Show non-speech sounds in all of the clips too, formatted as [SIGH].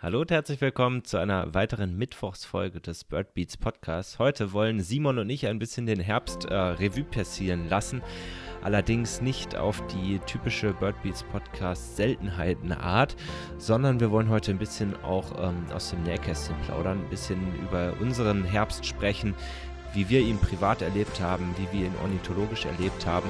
Hallo und herzlich willkommen zu einer weiteren Mittwochsfolge des Bird Beats Podcasts. Heute wollen Simon und ich ein bisschen den Herbst äh, Revue passieren lassen. Allerdings nicht auf die typische Bird Beats Podcast Seltenheitenart, sondern wir wollen heute ein bisschen auch ähm, aus dem Nähkästchen plaudern, ein bisschen über unseren Herbst sprechen, wie wir ihn privat erlebt haben, wie wir ihn ornithologisch erlebt haben.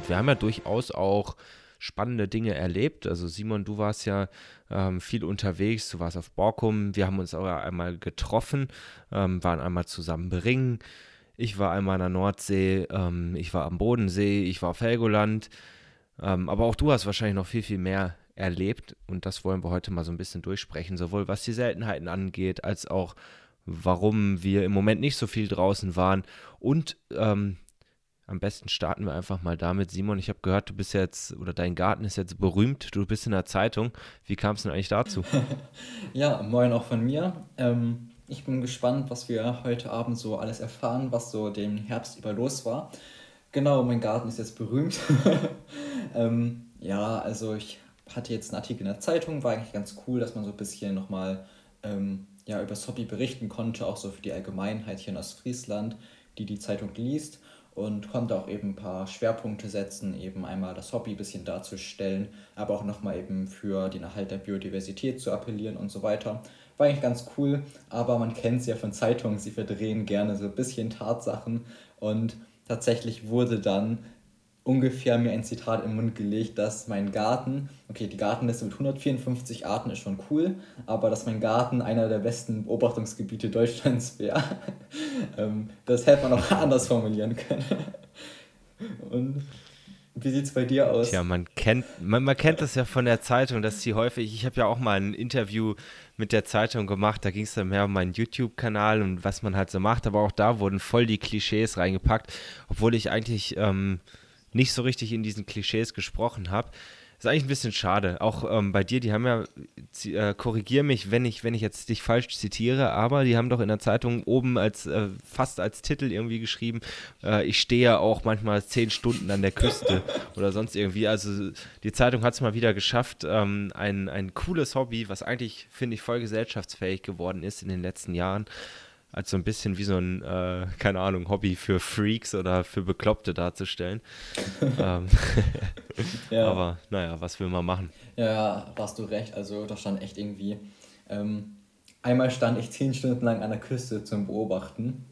Und wir haben ja durchaus auch spannende Dinge erlebt. Also Simon, du warst ja ähm, viel unterwegs, du warst auf Borkum, wir haben uns auch einmal getroffen, ähm, waren einmal zusammen beringen. Ich war einmal an der Nordsee, ähm, ich war am Bodensee, ich war auf Helgoland. Ähm, aber auch du hast wahrscheinlich noch viel, viel mehr erlebt und das wollen wir heute mal so ein bisschen durchsprechen, sowohl was die Seltenheiten angeht, als auch warum wir im Moment nicht so viel draußen waren und ähm, am besten starten wir einfach mal damit. Simon, ich habe gehört, du bist jetzt, oder dein Garten ist jetzt berühmt, du bist in der Zeitung. Wie kam es denn eigentlich dazu? [LAUGHS] ja, moin auch von mir. Ähm, ich bin gespannt, was wir heute Abend so alles erfahren, was so den Herbst über los war. Genau, mein Garten ist jetzt berühmt. [LAUGHS] ähm, ja, also ich hatte jetzt einen Artikel in der Zeitung, war eigentlich ganz cool, dass man so ein bisschen nochmal ähm, ja, über das Hobby berichten konnte, auch so für die Allgemeinheit hier in Ostfriesland, die die Zeitung liest und konnte auch eben ein paar Schwerpunkte setzen, eben einmal das Hobby ein bisschen darzustellen, aber auch nochmal eben für den Erhalt der Biodiversität zu appellieren und so weiter. War eigentlich ganz cool, aber man kennt es ja von Zeitungen, sie verdrehen gerne so ein bisschen Tatsachen und tatsächlich wurde dann ungefähr mir ein Zitat im Mund gelegt, dass mein Garten, okay, die Gartenliste mit 154 Arten ist schon cool, aber dass mein Garten einer der besten Beobachtungsgebiete Deutschlands wäre. [LAUGHS] ähm, das hätte man auch [LAUGHS] anders formulieren können. [LAUGHS] Und wie sieht es bei dir aus? Ja, man kennt, man, man kennt das ja von der Zeitung, dass sie häufig, ich habe ja auch mal ein Interview mit der Zeitung gemacht, da ging es dann mehr um meinen YouTube-Kanal und was man halt so macht, aber auch da wurden voll die Klischees reingepackt, obwohl ich eigentlich ähm, nicht so richtig in diesen Klischees gesprochen habe. Ist eigentlich ein bisschen schade. Auch ähm, bei dir, die haben ja, äh, korrigier mich, wenn ich, wenn ich jetzt dich falsch zitiere, aber die haben doch in der Zeitung oben als äh, fast als Titel irgendwie geschrieben, äh, ich stehe ja auch manchmal zehn Stunden an der Küste [LAUGHS] oder sonst irgendwie. Also die Zeitung hat es mal wieder geschafft, ähm, ein, ein cooles Hobby, was eigentlich, finde ich, voll gesellschaftsfähig geworden ist in den letzten Jahren als so ein bisschen wie so ein, äh, keine Ahnung, Hobby für Freaks oder für Bekloppte darzustellen. [LAUGHS] ähm, [LAUGHS] ja. Aber naja, was will man machen? Ja, hast du recht. Also da stand echt irgendwie. Ähm, einmal stand ich zehn Stunden lang an der Küste zum Beobachten.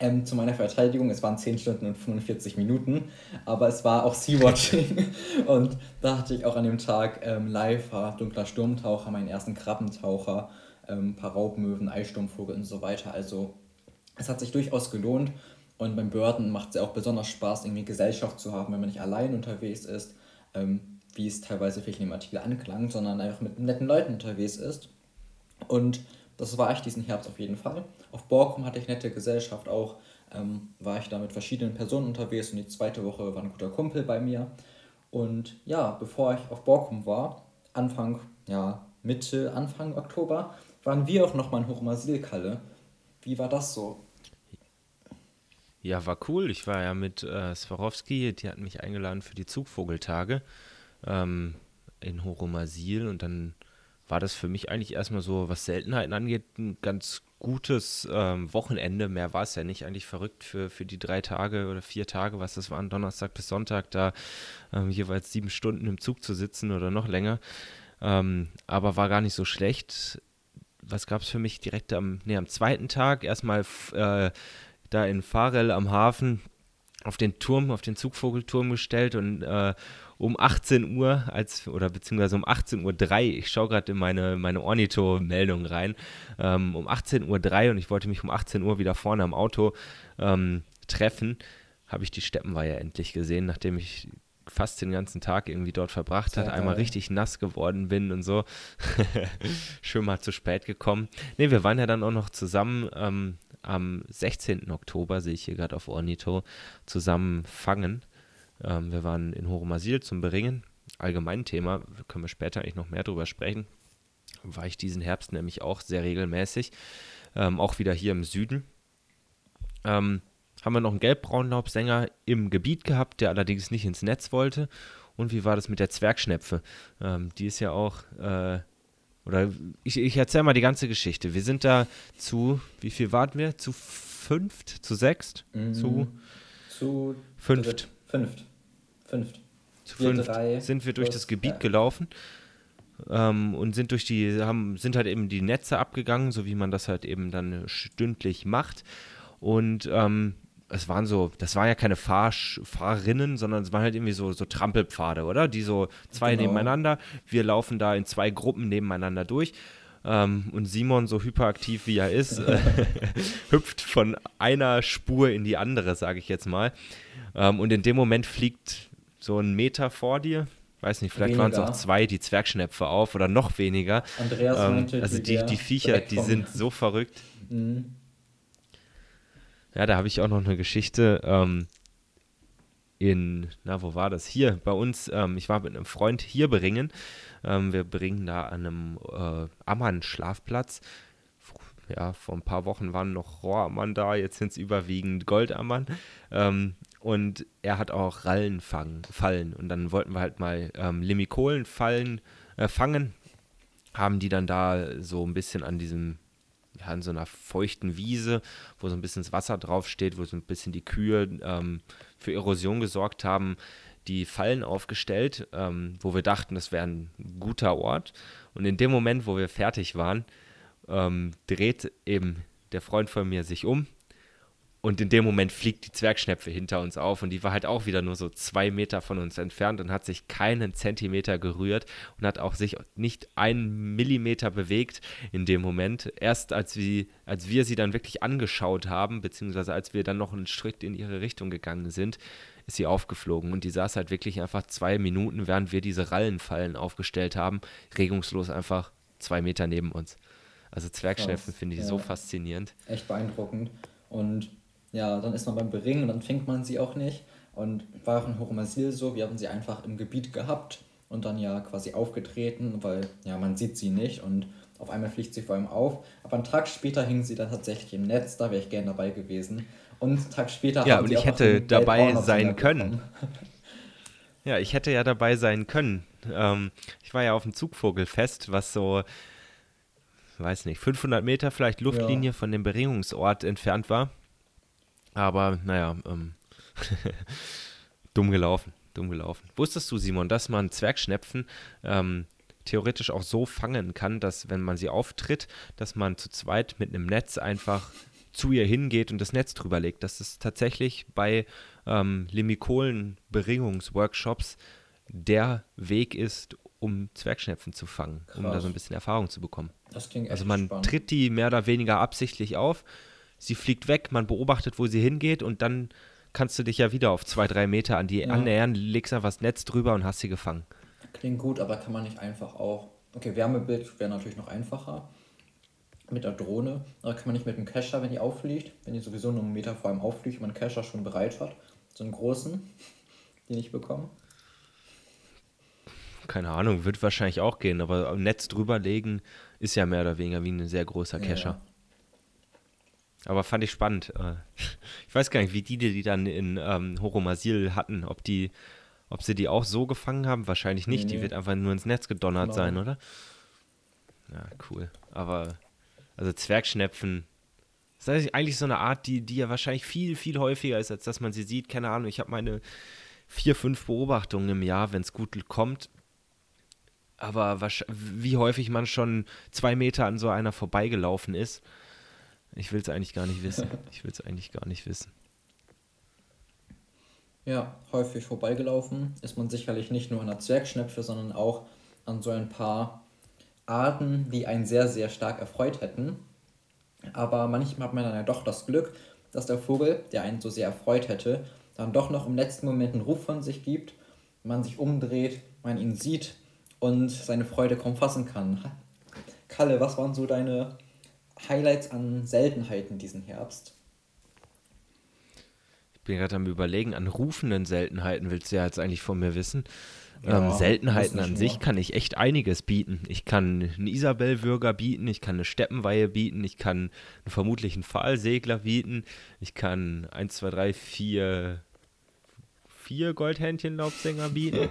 Ähm, zu meiner Verteidigung, es waren 10 Stunden und 45 Minuten, aber es war auch Sea-Watching. [LAUGHS] und da hatte ich auch an dem Tag ähm, live Dunkler Sturmtaucher, meinen ersten Krabbentaucher ähm, ein paar Raubmöwen, Eissturmvogel und so weiter. Also es hat sich durchaus gelohnt. Und beim Börden macht es ja auch besonders Spaß, irgendwie Gesellschaft zu haben, wenn man nicht allein unterwegs ist, ähm, wie es teilweise vielleicht in dem Artikel anklang, sondern einfach mit netten Leuten unterwegs ist. Und das war ich diesen Herbst auf jeden Fall. Auf Borkum hatte ich nette Gesellschaft auch, ähm, war ich da mit verschiedenen Personen unterwegs und die zweite Woche war ein guter Kumpel bei mir. Und ja, bevor ich auf Borkum war, Anfang, ja, Mitte, Anfang Oktober, waren wir auch nochmal in Hochmasilkalle. Wie war das so? Ja, war cool. Ich war ja mit äh, Swarovski, die hatten mich eingeladen für die Zugvogeltage ähm, in Horomasil und dann war das für mich eigentlich erstmal so, was Seltenheiten angeht, ein ganz gutes ähm, Wochenende. Mehr war es ja nicht. Eigentlich verrückt für, für die drei Tage oder vier Tage, was das waren, Donnerstag bis Sonntag, da ähm, jeweils sieben Stunden im Zug zu sitzen oder noch länger. Ähm, aber war gar nicht so schlecht was gab es für mich direkt am, nee, am zweiten Tag? Erstmal äh, da in Farel am Hafen auf den Turm, auf den Zugvogelturm gestellt und äh, um 18 Uhr, als, oder beziehungsweise um 18.03 Uhr, ich schaue gerade in meine, meine Ornitho-Meldung rein, ähm, um 18.03 Uhr und ich wollte mich um 18 Uhr wieder vorne am Auto ähm, treffen, habe ich die Steppenweiher endlich gesehen, nachdem ich fast den ganzen Tag irgendwie dort verbracht hat, einmal richtig nass geworden bin und so. [LAUGHS] Schön mal zu spät gekommen. Ne, wir waren ja dann auch noch zusammen ähm, am 16. Oktober, sehe ich hier gerade auf Ornito, zusammen fangen. Ähm, wir waren in Horomasil zum Beringen. Allgemein Thema, können wir später eigentlich noch mehr drüber sprechen. War ich diesen Herbst nämlich auch sehr regelmäßig. Ähm, auch wieder hier im Süden. ähm, haben wir noch einen gelbbraunlaubsänger im Gebiet gehabt, der allerdings nicht ins Netz wollte. Und wie war das mit der Zwergschnepfe? Ähm, die ist ja auch, äh, oder ich, ich erzähle mal die ganze Geschichte. Wir sind da zu, wie viel warten wir? Zu fünft, zu sechst, Mhm. zu, Zu fünft. dritt- Fünft. Fünft. zu Wir fünft drei sind wir durch plus- das Gebiet ja. gelaufen ähm, und sind durch die, haben, sind halt eben die Netze abgegangen, so wie man das halt eben dann stündlich macht. Und ähm, es waren so, das waren ja keine Fahr Fahrerinnen, sondern es waren halt irgendwie so, so Trampelpfade, oder? Die so zwei Genau. nebeneinander. Wir laufen da in zwei Gruppen nebeneinander durch. Ähm, und Simon, so hyperaktiv wie er ist, äh, [LAUGHS] hüpft von einer Spur in die andere, sage ich jetzt mal. Ähm, und in dem Moment fliegt so ein Meter vor dir, weiß nicht, vielleicht waren es auch zwei, die Zwergschnepfe auf oder noch weniger. Andreas Ähm, meinte, also die, die Viecher, die sind so verrückt. Mhm. Ja, da habe ich auch noch eine Geschichte ähm, in, na, wo war das? Hier bei uns. Ähm, ich war mit einem Freund hier beringen. Ähm, wir bringen da an einem äh, Ammann-Schlafplatz. Ja, vor ein paar Wochen waren noch Rohrammern da, jetzt sind es überwiegend Goldammern. Ähm, und er hat auch Rallen fangen, fallen. Und dann wollten wir halt mal ähm, Limikolen fallen, äh, fangen. Haben die dann da so ein bisschen an diesem an so einer feuchten Wiese, wo so ein bisschen das Wasser draufsteht, wo so ein bisschen die Kühe ähm, für Erosion gesorgt haben, die Fallen aufgestellt, ähm, wo wir dachten, das wäre ein guter Ort. Und in dem Moment, wo wir fertig waren, ähm, dreht eben der Freund von mir sich um und in dem Moment fliegt die Zwergschnepfe hinter uns auf und die war halt auch wieder nur so zwei Meter von uns entfernt und hat sich keinen Zentimeter gerührt und hat auch sich nicht einen Millimeter bewegt in dem Moment. Erst als wir, als wir sie dann wirklich angeschaut haben, beziehungsweise als wir dann noch einen Schritt in ihre Richtung gegangen sind, ist sie aufgeflogen und die saß halt wirklich einfach zwei Minuten, während wir diese Rallenfallen aufgestellt haben, regungslos einfach zwei Meter neben uns. Also Zwergschnepfen finde ich ja. so faszinierend. Echt beeindruckend. Und ja, dann ist man beim Beringen und dann fängt man sie auch nicht. Und war auch in Horumasil so, wir hatten sie einfach im Gebiet gehabt und dann ja quasi aufgetreten, weil ja, man sieht sie nicht und auf einmal fliegt sie vor allem auf. Aber einen Tag später hing sie dann tatsächlich im Netz, da wäre ich gerne dabei gewesen. Und einen Tag später Ja, haben und sie ich hätte dabei sein können. [LAUGHS] Ja, ich hätte ja dabei sein können. Ähm, ich war ja auf dem Zugvogelfest, was so, weiß nicht, 500 Meter vielleicht Luftlinie von dem Beringungsort entfernt war. Aber naja, ähm, [LAUGHS] dumm gelaufen, dumm gelaufen. Wusstest du, Simon, dass man Zwergschnepfen ähm, theoretisch auch so fangen kann, dass wenn man sie auftritt, dass man zu zweit mit einem Netz einfach zu ihr hingeht und das Netz drüber legt. Dass es tatsächlich bei ähm, Limikolen-Beringungsworkshops der Weg ist, um Zwergschnepfen zu fangen, um da Krass. so ein bisschen Erfahrung zu bekommen. Das klingt echt Also man spannend. tritt die mehr oder weniger absichtlich auf, sie fliegt weg, man beobachtet, wo sie hingeht und dann kannst du dich ja wieder auf zwei, drei Meter an die Ja. annähern, legst einfach das Netz drüber und hast sie gefangen. Klingt gut, aber kann man nicht einfach auch. Okay, Wärmebild wäre natürlich noch einfacher. Mit der Drohne. Aber kann man nicht mit dem Kescher, wenn die auffliegt, wenn die sowieso nur einen Meter vor einem auffliegt, man einen Kescher schon bereit hat. So einen großen, [LAUGHS] den ich bekomme. Keine Ahnung, wird wahrscheinlich auch gehen, aber Netz drüberlegen ist ja mehr oder weniger wie ein sehr großer Kescher. Aber fand ich spannend. Äh, Ich weiß gar nicht, wie die, die dann in ähm, Horomasil hatten, ob die, ob sie die auch so gefangen haben. Wahrscheinlich nicht. Nee, Die nee. wird einfach nur ins Netz gedonnert Genau. sein, oder? Ja, cool. Aber also Zwergschnepfen. Das ist eigentlich so eine Art, die, die ja wahrscheinlich viel, viel häufiger ist, als dass man sie sieht. Keine Ahnung, ich habe meine vier, fünf Beobachtungen im Jahr, wenn es gut kommt. Aber wie häufig man schon zwei Meter an so einer vorbeigelaufen ist, ich will es eigentlich gar nicht wissen. Ich will es eigentlich gar nicht wissen. Ja, häufig vorbeigelaufen ist man sicherlich nicht nur an der Zwergschnepfe, sondern auch an so ein paar Arten, die einen sehr, sehr stark erfreut hätten. Aber manchmal hat man dann ja doch das Glück, dass der Vogel, der einen so sehr erfreut hätte, dann doch noch im letzten Moment einen Ruf von sich gibt, man sich umdreht, man ihn sieht und seine Freude kaum fassen kann. Kalle, was waren so deine Highlights an Seltenheiten diesen Herbst? Ich bin gerade am überlegen, an rufenden Seltenheiten willst du ja jetzt eigentlich von mir wissen. Ja, ähm, Seltenheiten an sich kann ich echt einiges bieten. Ich kann einen Isabellwürger bieten, ich kann eine Steppenweihe bieten, ich kann einen vermutlichen Pfahlsegler bieten, ich kann 1, 2, 3, 4, 4 Goldhähnchenlaubsänger bieten.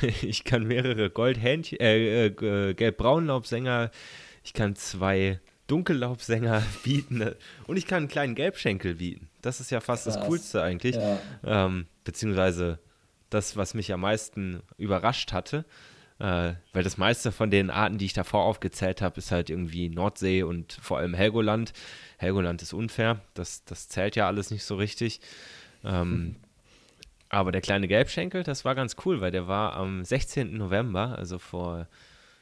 [LAUGHS] ich kann mehrere Goldhähnchen, äh, äh, gelb-braun-Laubsänger, ich kann zwei Dunkellaubsänger [LAUGHS] bieten und ich kann einen kleinen Gelbschenkel bieten. Das ist ja fast Krass. das Coolste eigentlich. Ja. Ähm, beziehungsweise das, was mich am meisten überrascht hatte. Äh, weil das meiste von den Arten, die ich davor aufgezählt habe, ist halt irgendwie Nordsee und vor allem Helgoland. Helgoland ist unfair, das, das zählt ja alles nicht so richtig. Ähm. [LAUGHS] Aber der kleine Gelbschenkel, das war ganz cool, weil der war am 16. November, also vor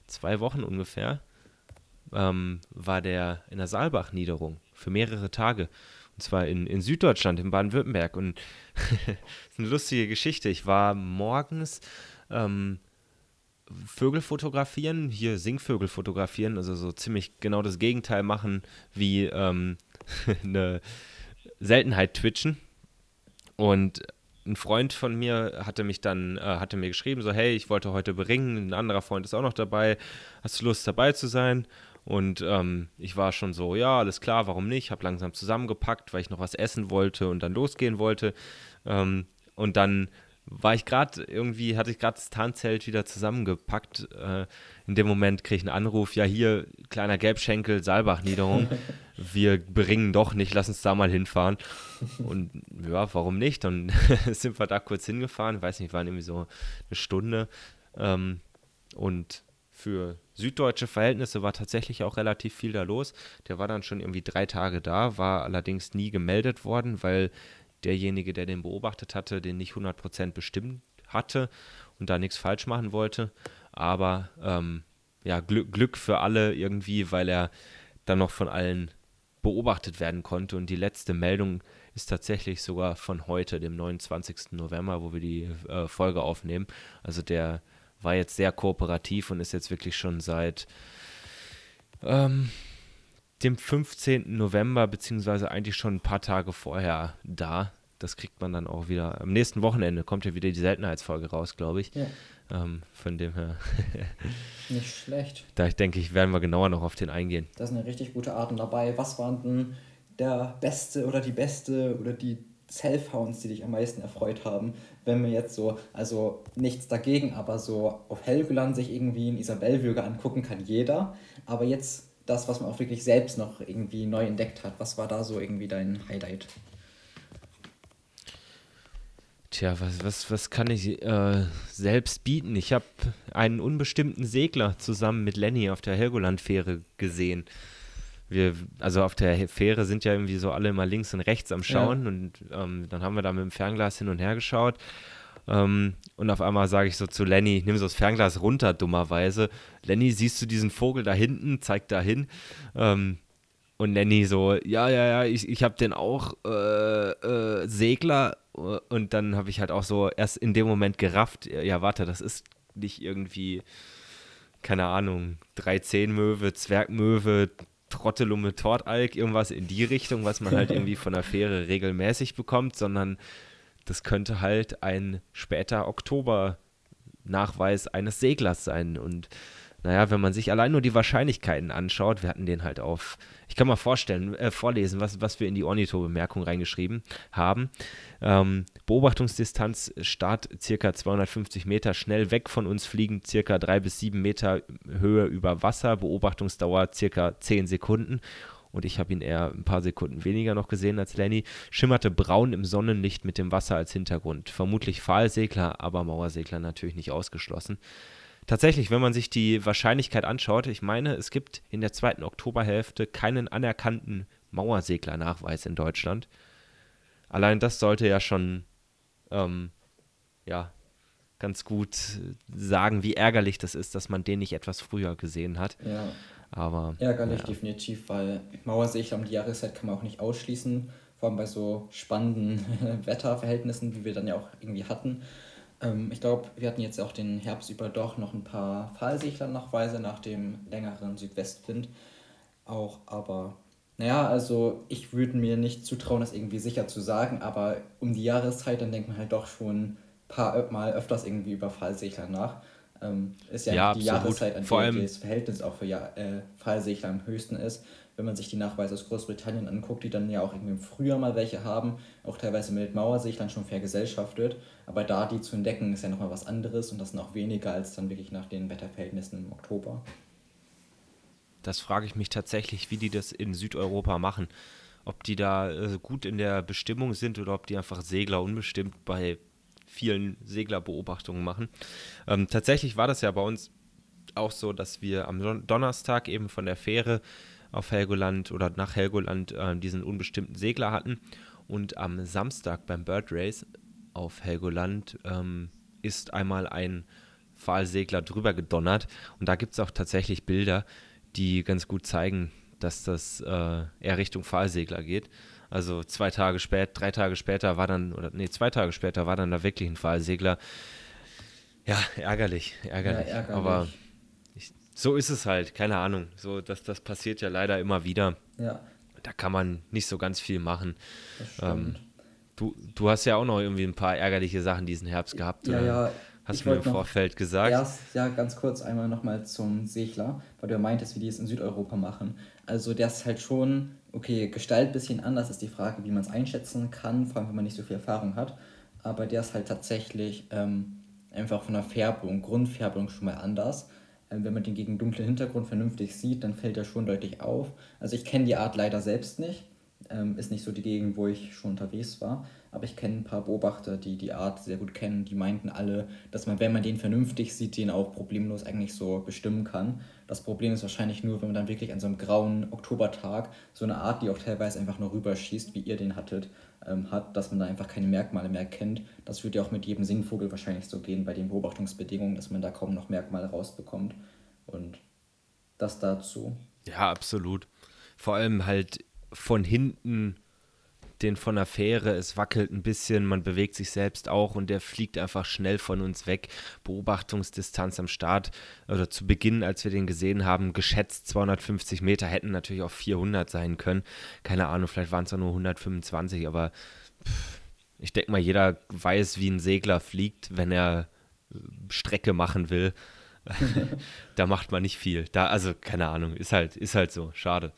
zwei Wochen ungefähr, ähm, war der in der Saalbach-Niederung für mehrere Tage. Und zwar in, in Süddeutschland, in Baden-Württemberg. Und das [LAUGHS] ist eine lustige Geschichte. Ich war morgens ähm, Vögel fotografieren, hier Singvögel fotografieren, also so ziemlich genau das Gegenteil machen wie ähm, [LAUGHS] eine Seltenheit twitchen. Und ein Freund von mir hatte mich dann, äh, hatte mir geschrieben, so, hey, ich wollte heute beringen, ein anderer Freund ist auch noch dabei, hast du Lust dabei zu sein? Und ähm, ich war schon so, ja, alles klar, warum nicht? Habe langsam zusammengepackt, weil ich noch was essen wollte und dann losgehen wollte. Ähm, und dann war ich gerade irgendwie, hatte ich gerade das Tarnzelt wieder zusammengepackt. Äh, in dem Moment kriege ich einen Anruf, ja hier, kleiner Gelbschenkel, Saalbach-Niederung. [LAUGHS] wir bringen doch nicht, lass uns da mal hinfahren. Und ja, warum nicht? Dann [LAUGHS] sind wir da kurz hingefahren, weiß nicht, waren irgendwie so eine Stunde. Ähm, und für süddeutsche Verhältnisse war tatsächlich auch relativ viel da los. Der war dann schon irgendwie drei Tage da, war allerdings nie gemeldet worden, weil derjenige, der den beobachtet hatte, den nicht 100% bestimmt hatte und da nichts falsch machen wollte. Aber ähm, ja, Glück, Glück für alle irgendwie, weil er dann noch von allen beobachtet werden konnte. Und die letzte Meldung ist tatsächlich sogar von heute, dem 29. November, wo wir die äh, Folge aufnehmen. Also der war jetzt sehr kooperativ und ist jetzt wirklich schon seit ähm, dem 15. November, beziehungsweise eigentlich schon ein paar Tage vorher da. Das kriegt man dann auch wieder. Am nächsten Wochenende kommt ja wieder die Seltenheitsfolge raus, glaube ich. Ja. Ähm, von dem her. [LAUGHS] Nicht schlecht. Da denke ich, werden wir genauer noch auf den eingehen. Da sind richtig gute Arten dabei. Was waren denn der beste oder die beste oder die Self-Hounds, die dich am meisten erfreut haben, wenn wir jetzt so, also nichts dagegen, aber so auf Helgoland sich irgendwie einen Isabellwürger angucken kann jeder, aber jetzt das, was man auch wirklich selbst noch irgendwie neu entdeckt hat, was war da so irgendwie dein Highlight? Tja, was, was, was kann ich äh, selbst bieten? Ich habe einen unbestimmten Segler zusammen mit Lenny auf der Helgoland-Fähre gesehen wir, also auf der Fähre sind ja irgendwie so alle mal links und rechts am Schauen ja. und ähm, dann haben wir da mit dem Fernglas hin und her geschaut. Ähm, und auf einmal sage ich so zu Lenny, nimm so das Fernglas runter, dummerweise. Lenny, siehst du diesen Vogel da hinten? Zeig da hin. Ähm, und Lenny so, ja, ja, ja, ich, ich habe den auch äh, äh, Segler. Und dann habe ich halt auch so erst in dem Moment gerafft, ja, warte, das ist nicht irgendwie, keine Ahnung, 310-Möwe, Zwergmöwe, Trottelumme Tortalk, irgendwas in die Richtung, was man halt [LAUGHS] irgendwie von der Fähre regelmäßig bekommt, sondern das könnte halt ein später Oktober-Nachweis eines Seglers sein. Und naja, wenn man sich allein nur die Wahrscheinlichkeiten anschaut, wir hatten den halt auf, ich kann mal vorstellen, äh, vorlesen, was, was wir in die Ornitho-Bemerkung reingeschrieben haben. Ähm, Beobachtungsdistanz Start circa 250 Meter, schnell weg von uns fliegen circa 3 bis 7 Meter Höhe über Wasser, Beobachtungsdauer circa 10 Sekunden und ich habe ihn eher ein paar Sekunden weniger noch gesehen als Lenny, schimmerte braun im Sonnenlicht mit dem Wasser als Hintergrund. Vermutlich Pfahlsegler, aber Mauersegler natürlich nicht ausgeschlossen. Tatsächlich, wenn man sich die Wahrscheinlichkeit anschaut, ich meine, es gibt in der zweiten Oktoberhälfte keinen anerkannten Mauerseglernachweis in Deutschland. Allein das sollte ja schon, ähm, ja, ganz gut sagen, wie ärgerlich das ist, dass man den nicht etwas früher gesehen hat. Ja. Aber. Ärgerlich ja. definitiv, weil Mauersegler um die Jahreszeit kann man auch nicht ausschließen, vor allem bei so spannenden [LAUGHS] Wetterverhältnissen, wie wir dann ja auch irgendwie hatten. Ähm, ich glaube, wir hatten jetzt auch den Herbst über doch noch ein paar Fallsichler-Nachweise nach dem längeren Südwestwind. Auch, aber naja, also ich würde mir nicht zutrauen, das irgendwie sicher zu sagen, aber um die Jahreszeit, dann denkt man halt doch schon, paar Mal öfters irgendwie über Fallsegler nach. Ähm, ist ja, ja die absolut. Jahreszeit, an der das Verhältnis auch für ja, äh, Fallsegler am höchsten ist. Wenn man sich die Nachweise aus Großbritannien anguckt, die dann ja auch irgendwie im Frühjahr mal welche haben, auch teilweise mit Mauerseglern schon vergesellschaftet. Aber da die zu entdecken, ist ja nochmal was anderes und das noch weniger als dann wirklich nach den Wetterverhältnissen im Oktober. Das frage ich mich tatsächlich, wie die das in Südeuropa machen. Ob die da äh, gut in der Bestimmung sind oder ob die einfach Segler unbestimmt bei vielen Seglerbeobachtungen machen. Ähm, tatsächlich war das ja bei uns auch so, dass wir am Donnerstag eben von der Fähre auf Helgoland oder nach Helgoland äh, diesen unbestimmten Segler hatten und am Samstag beim Bird Race auf Helgoland ähm, ist einmal ein Pfahlsegler drüber gedonnert und da gibt es auch tatsächlich Bilder, die ganz gut zeigen, dass das äh, eher Richtung Pfahlsegler geht. Also zwei Tage später, drei Tage später war dann, oder nee, zwei Tage später war dann da wirklich ein Pfahlsegler. Ja, ärgerlich, ärgerlich. Ja, ärgerlich. Aber so ist es halt, keine Ahnung. So, das, das passiert ja leider immer wieder. Ja. Da kann man nicht so ganz viel machen. Ähm, du, du hast ja auch noch irgendwie ein paar ärgerliche Sachen diesen Herbst gehabt. Ja, ja. Hast du mir im Vorfeld gesagt? Erst, ja, ganz kurz einmal nochmal zum Segler, weil du ja meintest, wie die es in Südeuropa machen. Also der ist halt schon, okay, Gestalt ein bisschen anders, ist die Frage, wie man es einschätzen kann, vor allem wenn man nicht so viel Erfahrung hat. Aber der ist halt tatsächlich ähm, einfach von der Färbung, Grundfärbung schon mal anders. Ähm, wenn man den gegen dunklen Hintergrund vernünftig sieht, dann fällt er schon deutlich auf. Also ich kenne die Art leider selbst nicht. Ähm, ist nicht so die Gegend, wo ich schon unterwegs war. Aber ich kenne ein paar Beobachter, die die Art sehr gut kennen. Die meinten alle, dass man, wenn man den vernünftig sieht, den auch problemlos eigentlich so bestimmen kann. Das Problem ist wahrscheinlich nur, wenn man dann wirklich an so einem grauen Oktobertag so eine Art, die auch teilweise einfach nur rüberschießt, wie ihr den hattet, ähm, hat, dass man da einfach keine Merkmale mehr kennt. Das würde ja auch mit jedem Singvogel wahrscheinlich so gehen bei den Beobachtungsbedingungen, dass man da kaum noch Merkmale rausbekommt. Und das dazu. Ja, absolut. Vor allem halt von hinten den von der Fähre, es wackelt ein bisschen, man bewegt sich selbst auch und der fliegt einfach schnell von uns weg. Beobachtungsdistanz am Start oder zu Beginn, als wir den gesehen haben, geschätzt 250 Meter, hätten natürlich auch 400 sein können. Keine Ahnung, vielleicht waren es auch nur 125, aber pff, ich denke mal, jeder weiß, wie ein Segler fliegt, wenn er äh, Strecke machen will. [LAUGHS] da macht man nicht viel. Da, also, keine Ahnung, ist halt, ist halt so. Schade.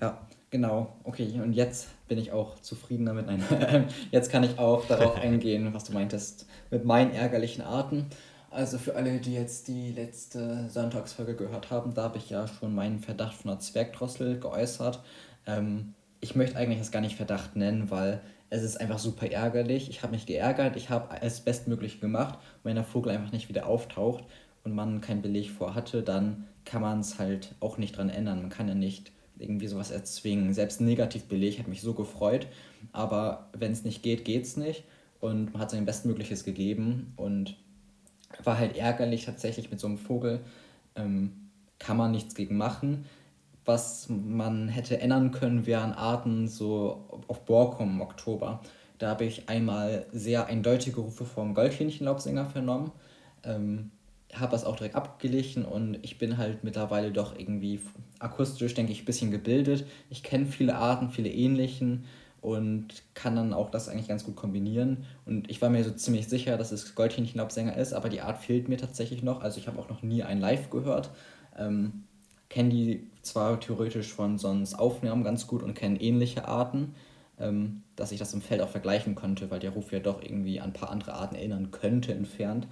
Ja, genau. Okay, und jetzt bin ich auch zufrieden damit. Nein, [LAUGHS] jetzt kann ich auch darauf [LAUGHS] eingehen, was du meintest, mit meinen ärgerlichen Arten. Also für alle, die jetzt die letzte Sonntagsfolge gehört haben, da habe ich ja schon meinen Verdacht von einer Zwergdrossel geäußert. Ähm, ich möchte eigentlich das gar nicht Verdacht nennen, weil es ist einfach super ärgerlich. Ich habe mich geärgert, ich habe es bestmöglich gemacht. Und wenn der Vogel einfach nicht wieder auftaucht und man keinen Beleg vor hatte, dann kann man es halt auch nicht dran ändern. Man kann ja nicht irgendwie sowas erzwingen. Selbst ein Negativbeleg hat mich so gefreut, aber wenn es nicht geht, geht es nicht. Und man hat sein Bestmögliches gegeben und war halt ärgerlich tatsächlich mit so einem Vogel. Ähm, kann man nichts gegen machen. Was man hätte ändern können, wären Arten so auf Borkum im Oktober. Da habe ich einmal sehr eindeutige Rufe vom Goldhähnchenlaubsänger vernommen. Ähm, habe das auch direkt abgeglichen und ich bin halt mittlerweile doch irgendwie akustisch, denke ich, ein bisschen gebildet. Ich kenne viele Arten, viele ähnlichen und kann dann auch das eigentlich ganz gut kombinieren. Und ich war mir so ziemlich sicher, dass es Goldhähnchenlaubsänger ist, aber die Art fehlt mir tatsächlich noch. Also ich habe auch noch nie einen live gehört. Ähm, kenne die zwar theoretisch von sonst Aufnahmen ganz gut und kenne ähnliche Arten, ähm, dass ich das im Feld auch vergleichen konnte, weil der Ruf ja doch irgendwie an ein paar andere Arten erinnern könnte entfernt.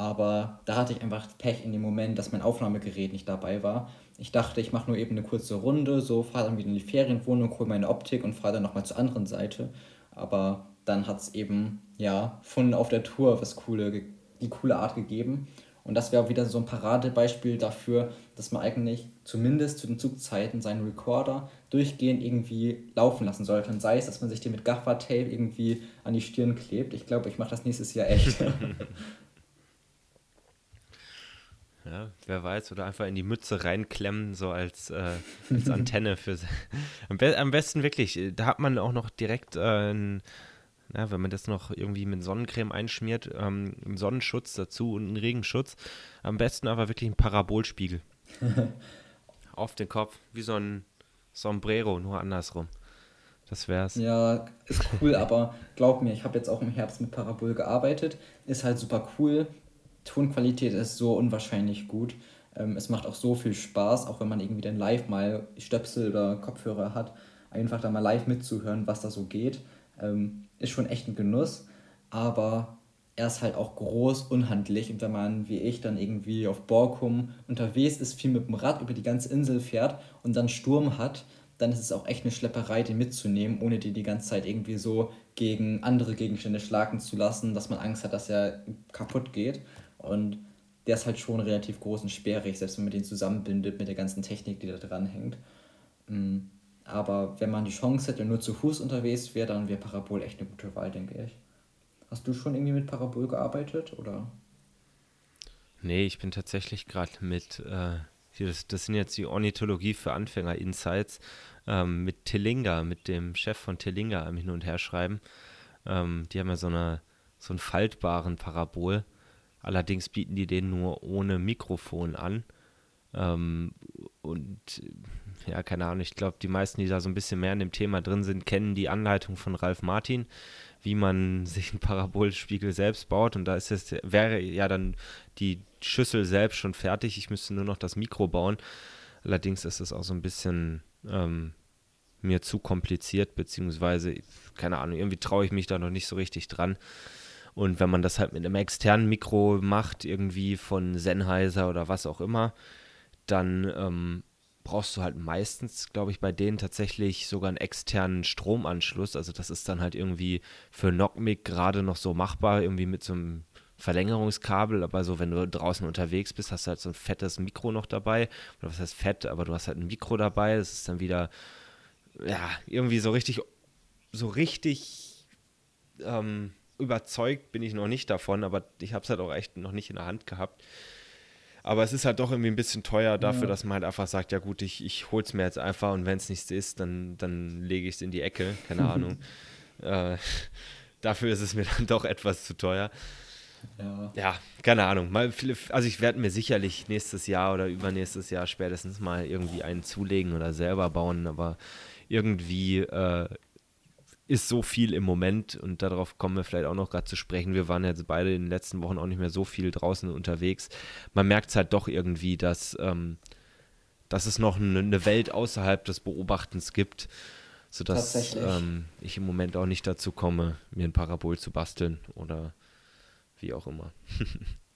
Aber da hatte ich einfach Pech in dem Moment, dass mein Aufnahmegerät nicht dabei war. Ich dachte, ich mache nur eben eine kurze Runde, so fahre dann wieder in die Ferienwohnung, hole meine Optik und fahre dann nochmal zur anderen Seite. Aber dann hat es eben, ja, von auf der Tour was coole, die coole Art gegeben. Und das wäre wieder so ein Paradebeispiel dafür, dass man eigentlich zumindest zu den Zugzeiten seinen Recorder durchgehend irgendwie laufen lassen sollte. Und sei es, dass man sich den mit Gaffer-Tape irgendwie an die Stirn klebt. Ich glaube, ich mache das nächstes Jahr echt. [LAUGHS] [LAUGHS] Ja, wer weiß, oder einfach in die Mütze reinklemmen, so als, äh, als [LAUGHS] Antenne für. am, be am, besten wirklich, äh, da hat man auch noch direkt, äh, ein, na, wenn man das noch irgendwie mit Sonnencreme einschmiert, ähm, einen Sonnenschutz dazu und einen Regenschutz. Am besten aber wirklich ein Parabolspiegel. [LAUGHS] Auf den Kopf, wie so ein Sombrero, nur andersrum. Das wär's. Ja, ist cool, aber glaub mir, ich habe jetzt auch im Herbst mit Parabol gearbeitet. Ist halt super cool. Tonqualität ist so unwahrscheinlich gut. Ähm, es macht auch so viel Spaß, auch wenn man irgendwie dann live mal Stöpsel oder Kopfhörer hat, einfach da mal live mitzuhören, was da so geht. Ähm, ist schon echt ein Genuss, aber er ist halt auch groß, unhandlich. Und wenn man, wie ich, dann irgendwie auf Borkum unterwegs ist, viel mit dem Rad über die ganze Insel fährt und dann Sturm hat, dann ist es auch echt eine Schlepperei, den mitzunehmen, ohne die die ganze Zeit irgendwie so gegen andere Gegenstände schlagen zu lassen, dass man Angst hat, dass er kaputt geht. Und der ist halt schon relativ groß und sperrig, selbst wenn man den zusammenbindet mit der ganzen Technik, die da dran hängt. Mm, aber wenn man die Chance hätte und nur zu Fuß unterwegs wäre, dann wäre Parabol echt eine gute Wahl, denke ich. Hast du schon irgendwie mit Parabol gearbeitet oder? Nee, ich bin tatsächlich gerade mit, äh, das, das sind jetzt die Ornithologie für Anfänger Insights, ähm, mit Telinga, mit dem Chef von Telinga am Hin- und Herschreiben. Ähm, die haben ja so, eine, so einen faltbaren Parabol. Allerdings bieten die den nur ohne Mikrofon an. Ähm, und ja, keine Ahnung, ich glaube, die meisten, die da so ein bisschen mehr in dem Thema drin sind, kennen die Anleitung von Ralf Martin, wie man [LAUGHS] sich einen Parabolspiegel selbst baut. Und da ist es, wäre ja dann die Schüssel selbst schon fertig. Ich müsste nur noch das Mikro bauen. Allerdings ist es auch so ein bisschen ähm, mir zu kompliziert, beziehungsweise, keine Ahnung, irgendwie traue ich mich da noch nicht so richtig dran. Und wenn man das halt mit einem externen Mikro macht, irgendwie von Sennheiser oder was auch immer, dann ähm, brauchst du halt meistens, glaube ich, bei denen tatsächlich sogar einen externen Stromanschluss. Also das ist dann halt irgendwie für Knockmic gerade noch so machbar, irgendwie mit so einem Verlängerungskabel, aber so, wenn du draußen unterwegs bist, hast du halt so ein fettes Mikro noch dabei. Oder was heißt fett, aber du hast halt ein Mikro dabei. Das ist dann wieder, ja, irgendwie so richtig, so richtig ähm, überzeugt bin ich noch nicht davon, aber ich habe es halt auch echt noch nicht in der Hand gehabt. Aber es ist halt doch irgendwie ein bisschen teuer dafür, ja. dass man halt einfach sagt, ja gut, ich, ich hol's mir jetzt einfach und wenn es nichts ist, dann, dann lege ich es in die Ecke. Keine [LAUGHS] Ahnung. äh, [LAUGHS] dafür ist es mir dann doch etwas zu teuer. Ja. ja, keine Ahnung. Mal, also ich werde mir sicherlich nächstes Jahr oder übernächstes Jahr spätestens mal irgendwie einen zulegen oder selber bauen, aber irgendwie äh, ist so viel im Moment und darauf kommen wir vielleicht auch noch gerade zu sprechen. Wir waren jetzt beide in den letzten Wochen auch nicht mehr so viel draußen unterwegs. Man merkt es halt doch irgendwie, dass, ähm, dass es noch eine Welt außerhalb des Beobachtens gibt, sodass ähm, ich im Moment auch nicht dazu komme, mir ein Parabol zu basteln oder wie auch immer. [LAUGHS]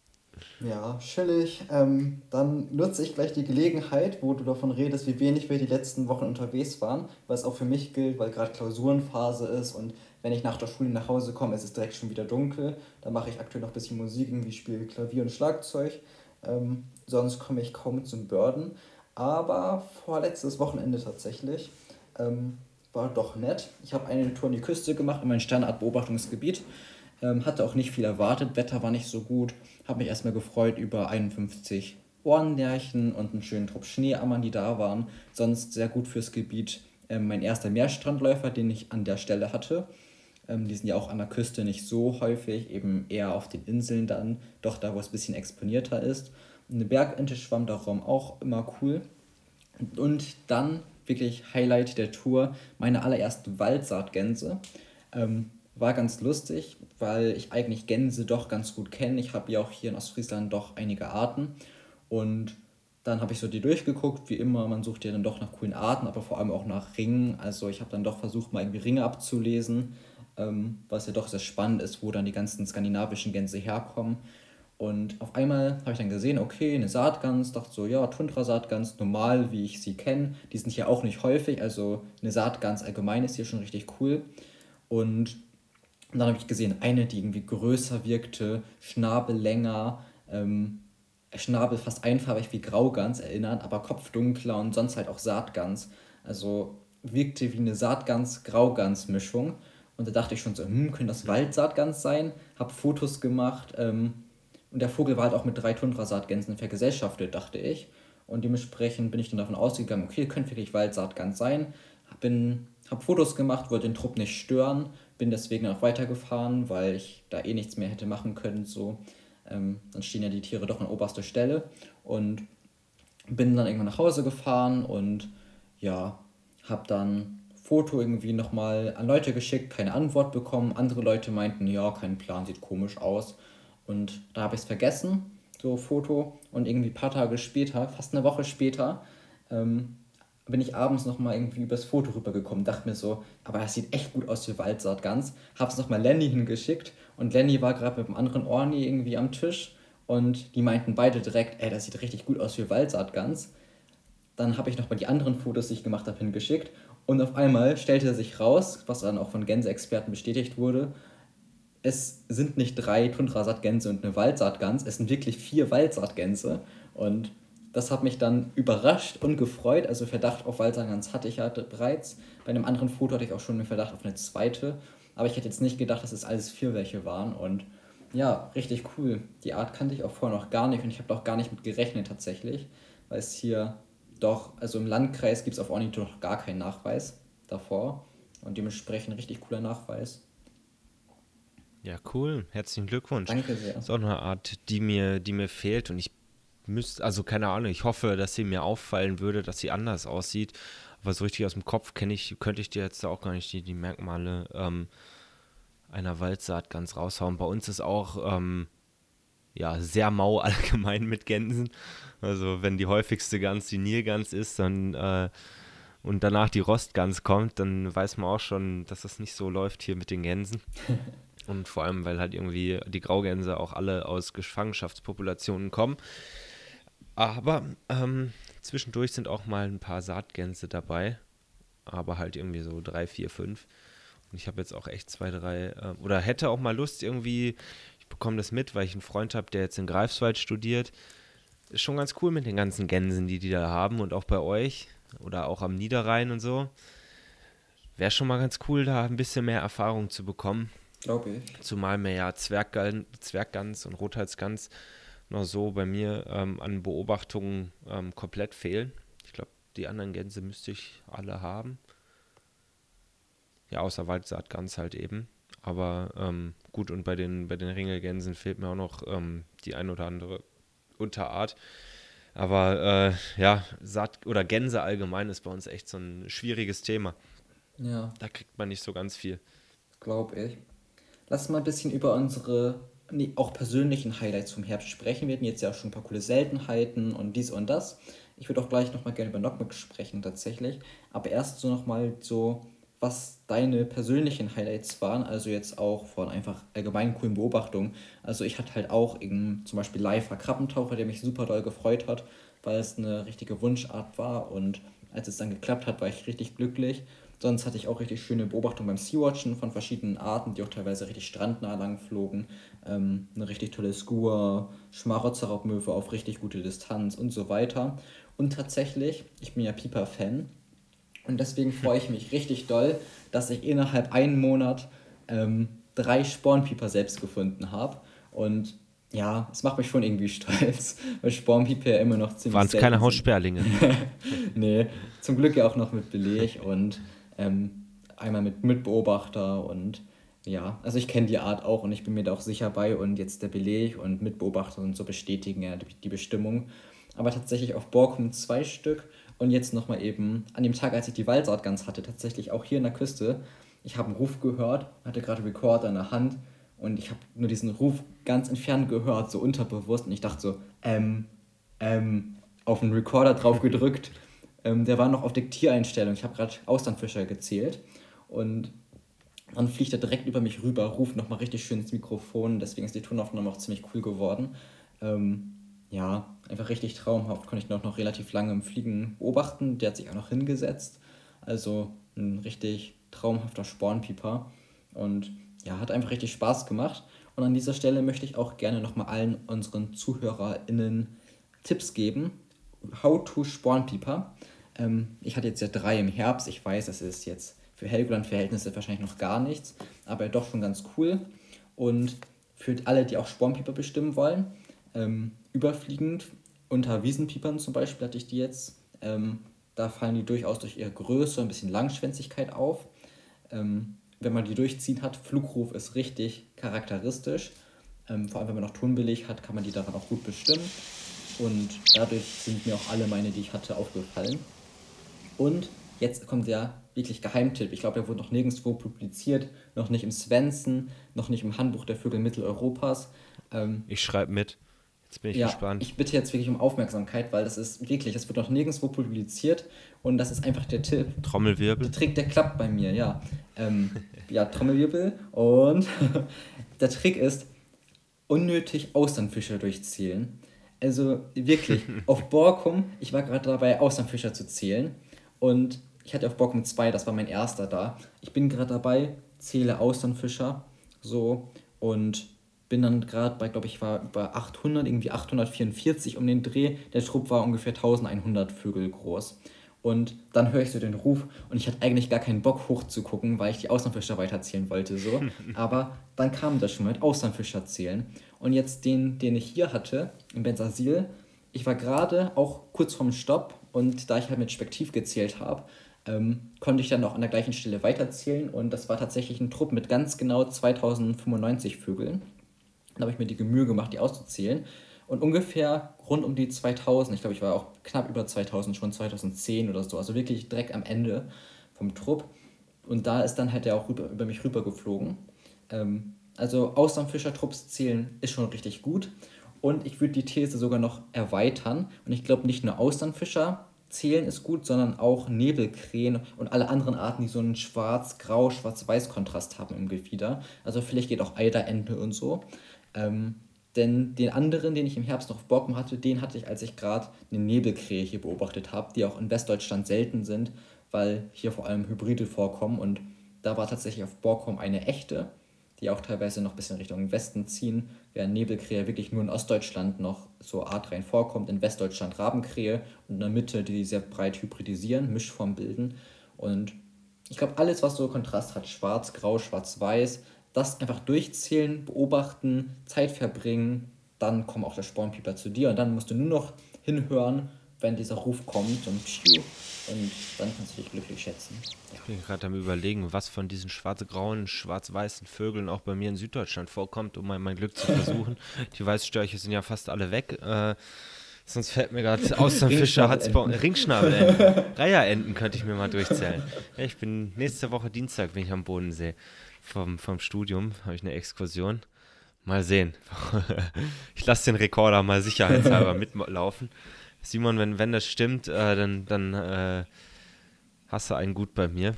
Ja, chillig. Ähm, dann nutze ich gleich die Gelegenheit, wo du davon redest, wie wenig wir die letzten Wochen unterwegs waren, es auch für mich gilt, weil gerade Klausurenphase ist und wenn ich nach der Schule nach Hause komme, ist es direkt schon wieder dunkel. Da mache ich aktuell noch ein bisschen Musik, irgendwie spiele Klavier und Schlagzeug. Ähm, sonst komme ich kaum zum Börden. Aber vorletztes Wochenende tatsächlich ähm, war doch nett. Ich habe eine Tour an die Küste gemacht in mein Standardbeobachtungsgebiet. Ähm, hatte auch nicht viel erwartet, Wetter war nicht so gut. Habe mich erstmal gefreut über 51 Ohrennärchen und einen schönen Trupp Schneeammern, die da waren. Sonst sehr gut fürs Gebiet. Ähm, mein erster Meerstrandläufer, den ich an der Stelle hatte. Ähm, die sind ja auch an der Küste nicht so häufig, eben eher auf den Inseln dann, doch da, wo es ein bisschen exponierter ist. Eine Bergente schwamm darum auch immer cool. Und dann wirklich Highlight der Tour, meine allerersten Waldsaatgänse. Ähm, war ganz lustig, weil ich eigentlich Gänse doch ganz gut kenne. Ich habe ja auch hier in Ostfriesland doch einige Arten. Und dann habe ich so die durchgeguckt, wie immer, man sucht ja dann doch nach coolen Arten, aber vor allem auch nach Ringen. Also ich habe dann doch versucht, mal irgendwie Ringe abzulesen, ähm, was ja doch sehr spannend ist, wo dann die ganzen skandinavischen Gänse herkommen. Und auf einmal habe ich dann gesehen, okay, eine Saatgans, dachte so, ja, Tundra-Saatgans, normal, wie ich sie kenne. Die sind hier auch nicht häufig, also eine Saatgans allgemein ist hier schon richtig cool. Und und dann habe ich gesehen, eine, die irgendwie größer wirkte, Schnabel länger, ähm, Schnabel fast einfarbig wie Graugans erinnern, aber Kopf dunkler und sonst halt auch Saatgans. Also wirkte wie eine Saatgans-Graugans-Mischung. Und da dachte ich schon so, hm, könnte das Waldsaatgans sein? Hab Fotos gemacht. Ähm, und der Vogel war halt auch mit drei Tundra-Saatgänsen vergesellschaftet, dachte ich. Und dementsprechend bin ich dann davon ausgegangen, okay, könnte wirklich Waldsaatgans sein. Bin, hab Fotos gemacht, wollte den Trupp nicht stören bin deswegen auch weitergefahren, weil ich da eh nichts mehr hätte machen können. So. Ähm, dann stehen ja die Tiere doch an oberster Stelle. Und bin dann irgendwann nach Hause gefahren und ja, habe dann Foto irgendwie nochmal an Leute geschickt, keine Antwort bekommen. Andere Leute meinten, ja, kein Plan, sieht komisch aus. Und da habe ich es vergessen, so Foto. Und irgendwie ein paar Tage später, fast eine Woche später, ähm, bin ich abends nochmal irgendwie übers Foto rübergekommen. Dachte mir so, aber das sieht echt gut aus wie Waldsaat ganz. Hab's nochmal Lenny hingeschickt. Und Lenny war gerade mit einem anderen Orni irgendwie am Tisch. Und die meinten beide direkt, ey, das sieht richtig gut aus wie Waldsaat ganz. Dann habe ich nochmal die anderen Fotos, die ich gemacht habe, hingeschickt. Und auf einmal stellte sich raus, was dann auch von Gänseexperten bestätigt wurde, es sind nicht drei Tundrasaatgänse und eine Waldsaatgans, es sind wirklich vier Waldsaatgänse. Und das hat mich dann überrascht und gefreut. Also Verdacht auf Waldsaatgans hatte ich ja bereits. Bei einem anderen Foto hatte ich auch schon einen Verdacht auf eine zweite. Aber ich hätte jetzt nicht gedacht, dass es alles vier welche waren. Und ja, richtig cool. Die Art kannte ich auch vorher noch gar nicht und ich habe auch gar nicht mit gerechnet tatsächlich, weil es hier doch, also im Landkreis gibt es auf Ornito noch gar keinen Nachweis davor und dementsprechend richtig cooler Nachweis. Ja, cool. Herzlichen Glückwunsch. Danke sehr. Das ist auch eine Art, die mir, die mir fehlt und ich müsste, also keine Ahnung, ich hoffe, dass sie mir auffallen würde, dass sie anders aussieht. Aber so richtig aus dem Kopf kenne ich, könnte ich dir jetzt auch gar nicht die, die Merkmale ähm, einer Waldsaat ganz raushauen. Bei uns ist auch ähm, ja, sehr mau [LAUGHS] allgemein mit Gänsen. Also wenn die häufigste Gans die Nilgans ist, dann äh, und danach die Rostgans kommt, dann weiß man auch schon, dass das nicht so läuft hier mit den Gänsen. [LAUGHS] Und vor allem, weil halt irgendwie die Graugänse auch alle aus Gefangenschaftspopulationen kommen. Aber ähm, zwischendurch sind auch mal ein paar Saatgänse dabei. Aber halt irgendwie so drei, vier, fünf. Und ich habe jetzt auch echt zwei, drei, äh, oder hätte auch mal Lust irgendwie bekomme das mit, weil ich einen Freund habe, der jetzt in Greifswald studiert. Ist schon ganz cool mit den ganzen Gänsen, die die da haben und auch bei euch oder auch am Niederrhein und so. Wäre schon mal ganz cool, da ein bisschen mehr Erfahrung zu bekommen. Glaube ich. Zumal mir ja Zwerggans, Zwerggans und Rothalsgans noch so bei mir ähm, an Beobachtungen ähm, komplett fehlen. Ich glaube, die anderen Gänse müsste ich alle haben. Ja, außer Waldsaatgans halt eben. Aber ähm, gut, und bei den, bei den Ringelgänsen fehlt mir auch noch ähm, die ein oder andere Unterart. Aber äh, ja, Saat oder Gänse allgemein ist bei uns echt so ein schwieriges Thema. Ja. Da kriegt man nicht so ganz viel. Glaube ich. Lass mal ein bisschen über unsere auch persönlichen Highlights vom Herbst sprechen. Wir hatten jetzt ja auch schon ein paar coole Seltenheiten und dies und das. Ich würde auch gleich nochmal gerne über Knockback sprechen tatsächlich. Aber erst so nochmal so was deine persönlichen Highlights waren, also jetzt auch von einfach allgemein coolen Beobachtungen. Also ich hatte halt auch eben zum Beispiel Leifer Krabbentaucher, der mich super doll gefreut hat, weil es eine richtige Wunschart war und als es dann geklappt hat, war ich richtig glücklich. Sonst hatte ich auch richtig schöne Beobachtungen beim Sea-Watchen von verschiedenen Arten, die auch teilweise richtig strandnah lang flogen. Ähm, eine richtig tolle Skua, Schmarotzerraubmöwe auf richtig gute Distanz und so weiter. Und tatsächlich, ich bin ja Pieper-Fan, und deswegen freue ich mich richtig doll, dass ich innerhalb einen Monat ähm, drei Spornpieper selbst gefunden habe. Und ja, es macht mich schon irgendwie [LAUGHS] stolz, weil Spornpieper ja immer noch ziemlich. Waren es keine Haussperlinge? [LAUGHS] nee, zum Glück ja auch noch mit Beleg und ähm, einmal mit Mitbeobachter und ja, also ich kenne die Art auch und ich bin mir da auch sicher bei und jetzt der Beleg und Mitbeobachter und so bestätigen ja die Bestimmung. Aber tatsächlich auf Borkum zwei Stück und jetzt nochmal eben an dem Tag, als ich die Waldsaatgans hatte, tatsächlich auch hier in der Küste. Ich habe einen Ruf gehört, hatte gerade Recorder in der Hand und ich habe nur diesen Ruf ganz entfernt gehört, so unterbewusst. Und ich dachte so, ähm, ähm, auf den Recorder drauf gedrückt. [LAUGHS] ähm, der war noch auf Diktiereinstellung. Ich habe gerade Austernfischer gezählt. Und dann fliegt er direkt über mich rüber, ruft nochmal richtig schön ins Mikrofon. Deswegen ist die Tonaufnahme auch ziemlich cool geworden. Ähm, ja, einfach richtig traumhaft. Konnte ich noch, noch relativ lange im Fliegen beobachten. Der hat sich auch noch hingesetzt. Also ein richtig traumhafter Spornpieper. Und ja, hat einfach richtig Spaß gemacht. Und an dieser Stelle möchte ich auch gerne nochmal allen unseren ZuhörerInnen Tipps geben. How to Spornpieper. Ähm, ich hatte jetzt ja drei im Herbst. Ich weiß, das ist jetzt für Helgoland-Verhältnisse wahrscheinlich noch gar nichts, aber doch schon ganz cool. Und für alle, die auch Spornpieper bestimmen wollen, ähm, überfliegend. Unter Wiesenpiepern zum Beispiel hatte ich die jetzt. Ähm, da fallen die durchaus durch ihre Größe und ein bisschen Langschwänzigkeit auf. Ähm, wenn man die durchziehen hat, Flugruf ist richtig charakteristisch. Ähm, vor allem, wenn man noch Tonbeleg hat, kann man die daran auch gut bestimmen. Und dadurch sind mir auch alle meine, die ich hatte, aufgefallen. Und jetzt kommt der wirklich Geheimtipp. Ich glaube, der wurde noch nirgendwo publiziert, noch nicht im Svensson, noch nicht im Handbuch der Vögel Mitteleuropas. Ähm, ich schreibe mit. Jetzt bin ich ja, gespannt. Ich bitte jetzt wirklich um Aufmerksamkeit, weil das ist wirklich, es wird noch nirgendwo publiziert und das ist einfach der Tipp. Trommelwirbel. Der Trick, der klappt bei mir, ja. Ähm, [LAUGHS] ja, Trommelwirbel und [LAUGHS] der Trick ist, unnötig Austernfischer durchzählen. Also wirklich, [LAUGHS] auf Borkum, ich war gerade dabei, Austernfischer zu zählen und ich hatte auf Borkum 2, das war mein erster da. Ich bin gerade dabei, zähle Austernfischer so und bin dann gerade bei, glaube ich, war bei 800, irgendwie 844 um den Dreh. Der Trupp war ungefähr 1100 Vögel groß. Und dann höre ich so den Ruf und ich hatte eigentlich gar keinen Bock hochzugucken, weil ich die Auslandfischer weiterzählen wollte. so. [LAUGHS] Aber dann kam das schon mit Auslandfischer zählen. Und jetzt den, den ich hier hatte, im Benzasil, ich war gerade auch kurz vorm Stopp und da ich halt mit Spektiv gezählt habe, ähm, konnte ich dann auch an der gleichen Stelle weiterzählen und das war tatsächlich ein Trupp mit ganz genau 2095 Vögeln. Dann habe ich mir die Mühe gemacht, die auszuzählen. Und ungefähr rund um die 2000, ich glaube, ich war auch knapp über 2000, schon 2010 oder so, also wirklich direkt am Ende vom Trupp. Und da ist dann halt der auch rüber, über mich rübergeflogen. Ähm, also Austernfischertrupps zählen ist schon richtig gut. Und ich würde die These sogar noch erweitern. Und ich glaube, nicht nur Austernfischer zählen ist gut, sondern auch Nebelkrähen und alle anderen Arten, die so einen schwarz-grau, schwarz-weiß-Kontrast haben im Gefieder. Also vielleicht geht auch Eiderente und so. Ähm, denn den anderen, den ich im Herbst noch auf Borkum hatte, den hatte ich, als ich gerade eine Nebelkrähe hier beobachtet habe, die auch in Westdeutschland selten sind, weil hier vor allem Hybride vorkommen. Und da war tatsächlich auf Borkum eine echte, die auch teilweise noch ein bisschen Richtung Westen ziehen, während Nebelkrähe wirklich nur in Ostdeutschland noch so artrein vorkommt, in Westdeutschland Rabenkrähe und in der Mitte, die sehr breit hybridisieren, Mischform bilden. Und ich glaube, alles, was so Kontrast hat, schwarz, grau, schwarz, weiß, das einfach durchzählen, beobachten, Zeit verbringen, dann kommt auch der Spornpieper zu dir und dann musst du nur noch hinhören, wenn dieser Ruf kommt und und dann kannst du dich glücklich schätzen. Ich bin gerade am überlegen, was von diesen schwarz-grauen, schwarz-weißen Vögeln auch bei mir in Süddeutschland vorkommt, um mein, mein Glück zu versuchen. Die Weißstörche sind ja fast alle weg. Äh, sonst fällt mir gerade [LAUGHS] aus dem Fischer hat's Ringschnabelenten. [LAUGHS] Reiherenten könnte ich mir mal durchzählen. Ja, ich bin nächste Woche Dienstag bin ich am Bodensee vom, vom Studium, habe ich eine Exkursion. Mal sehen. [LAUGHS] ich lasse den Rekorder mal sicherheitshalber mitlaufen. Simon, wenn, wenn das stimmt, äh, dann, dann äh, hast du einen gut bei mir.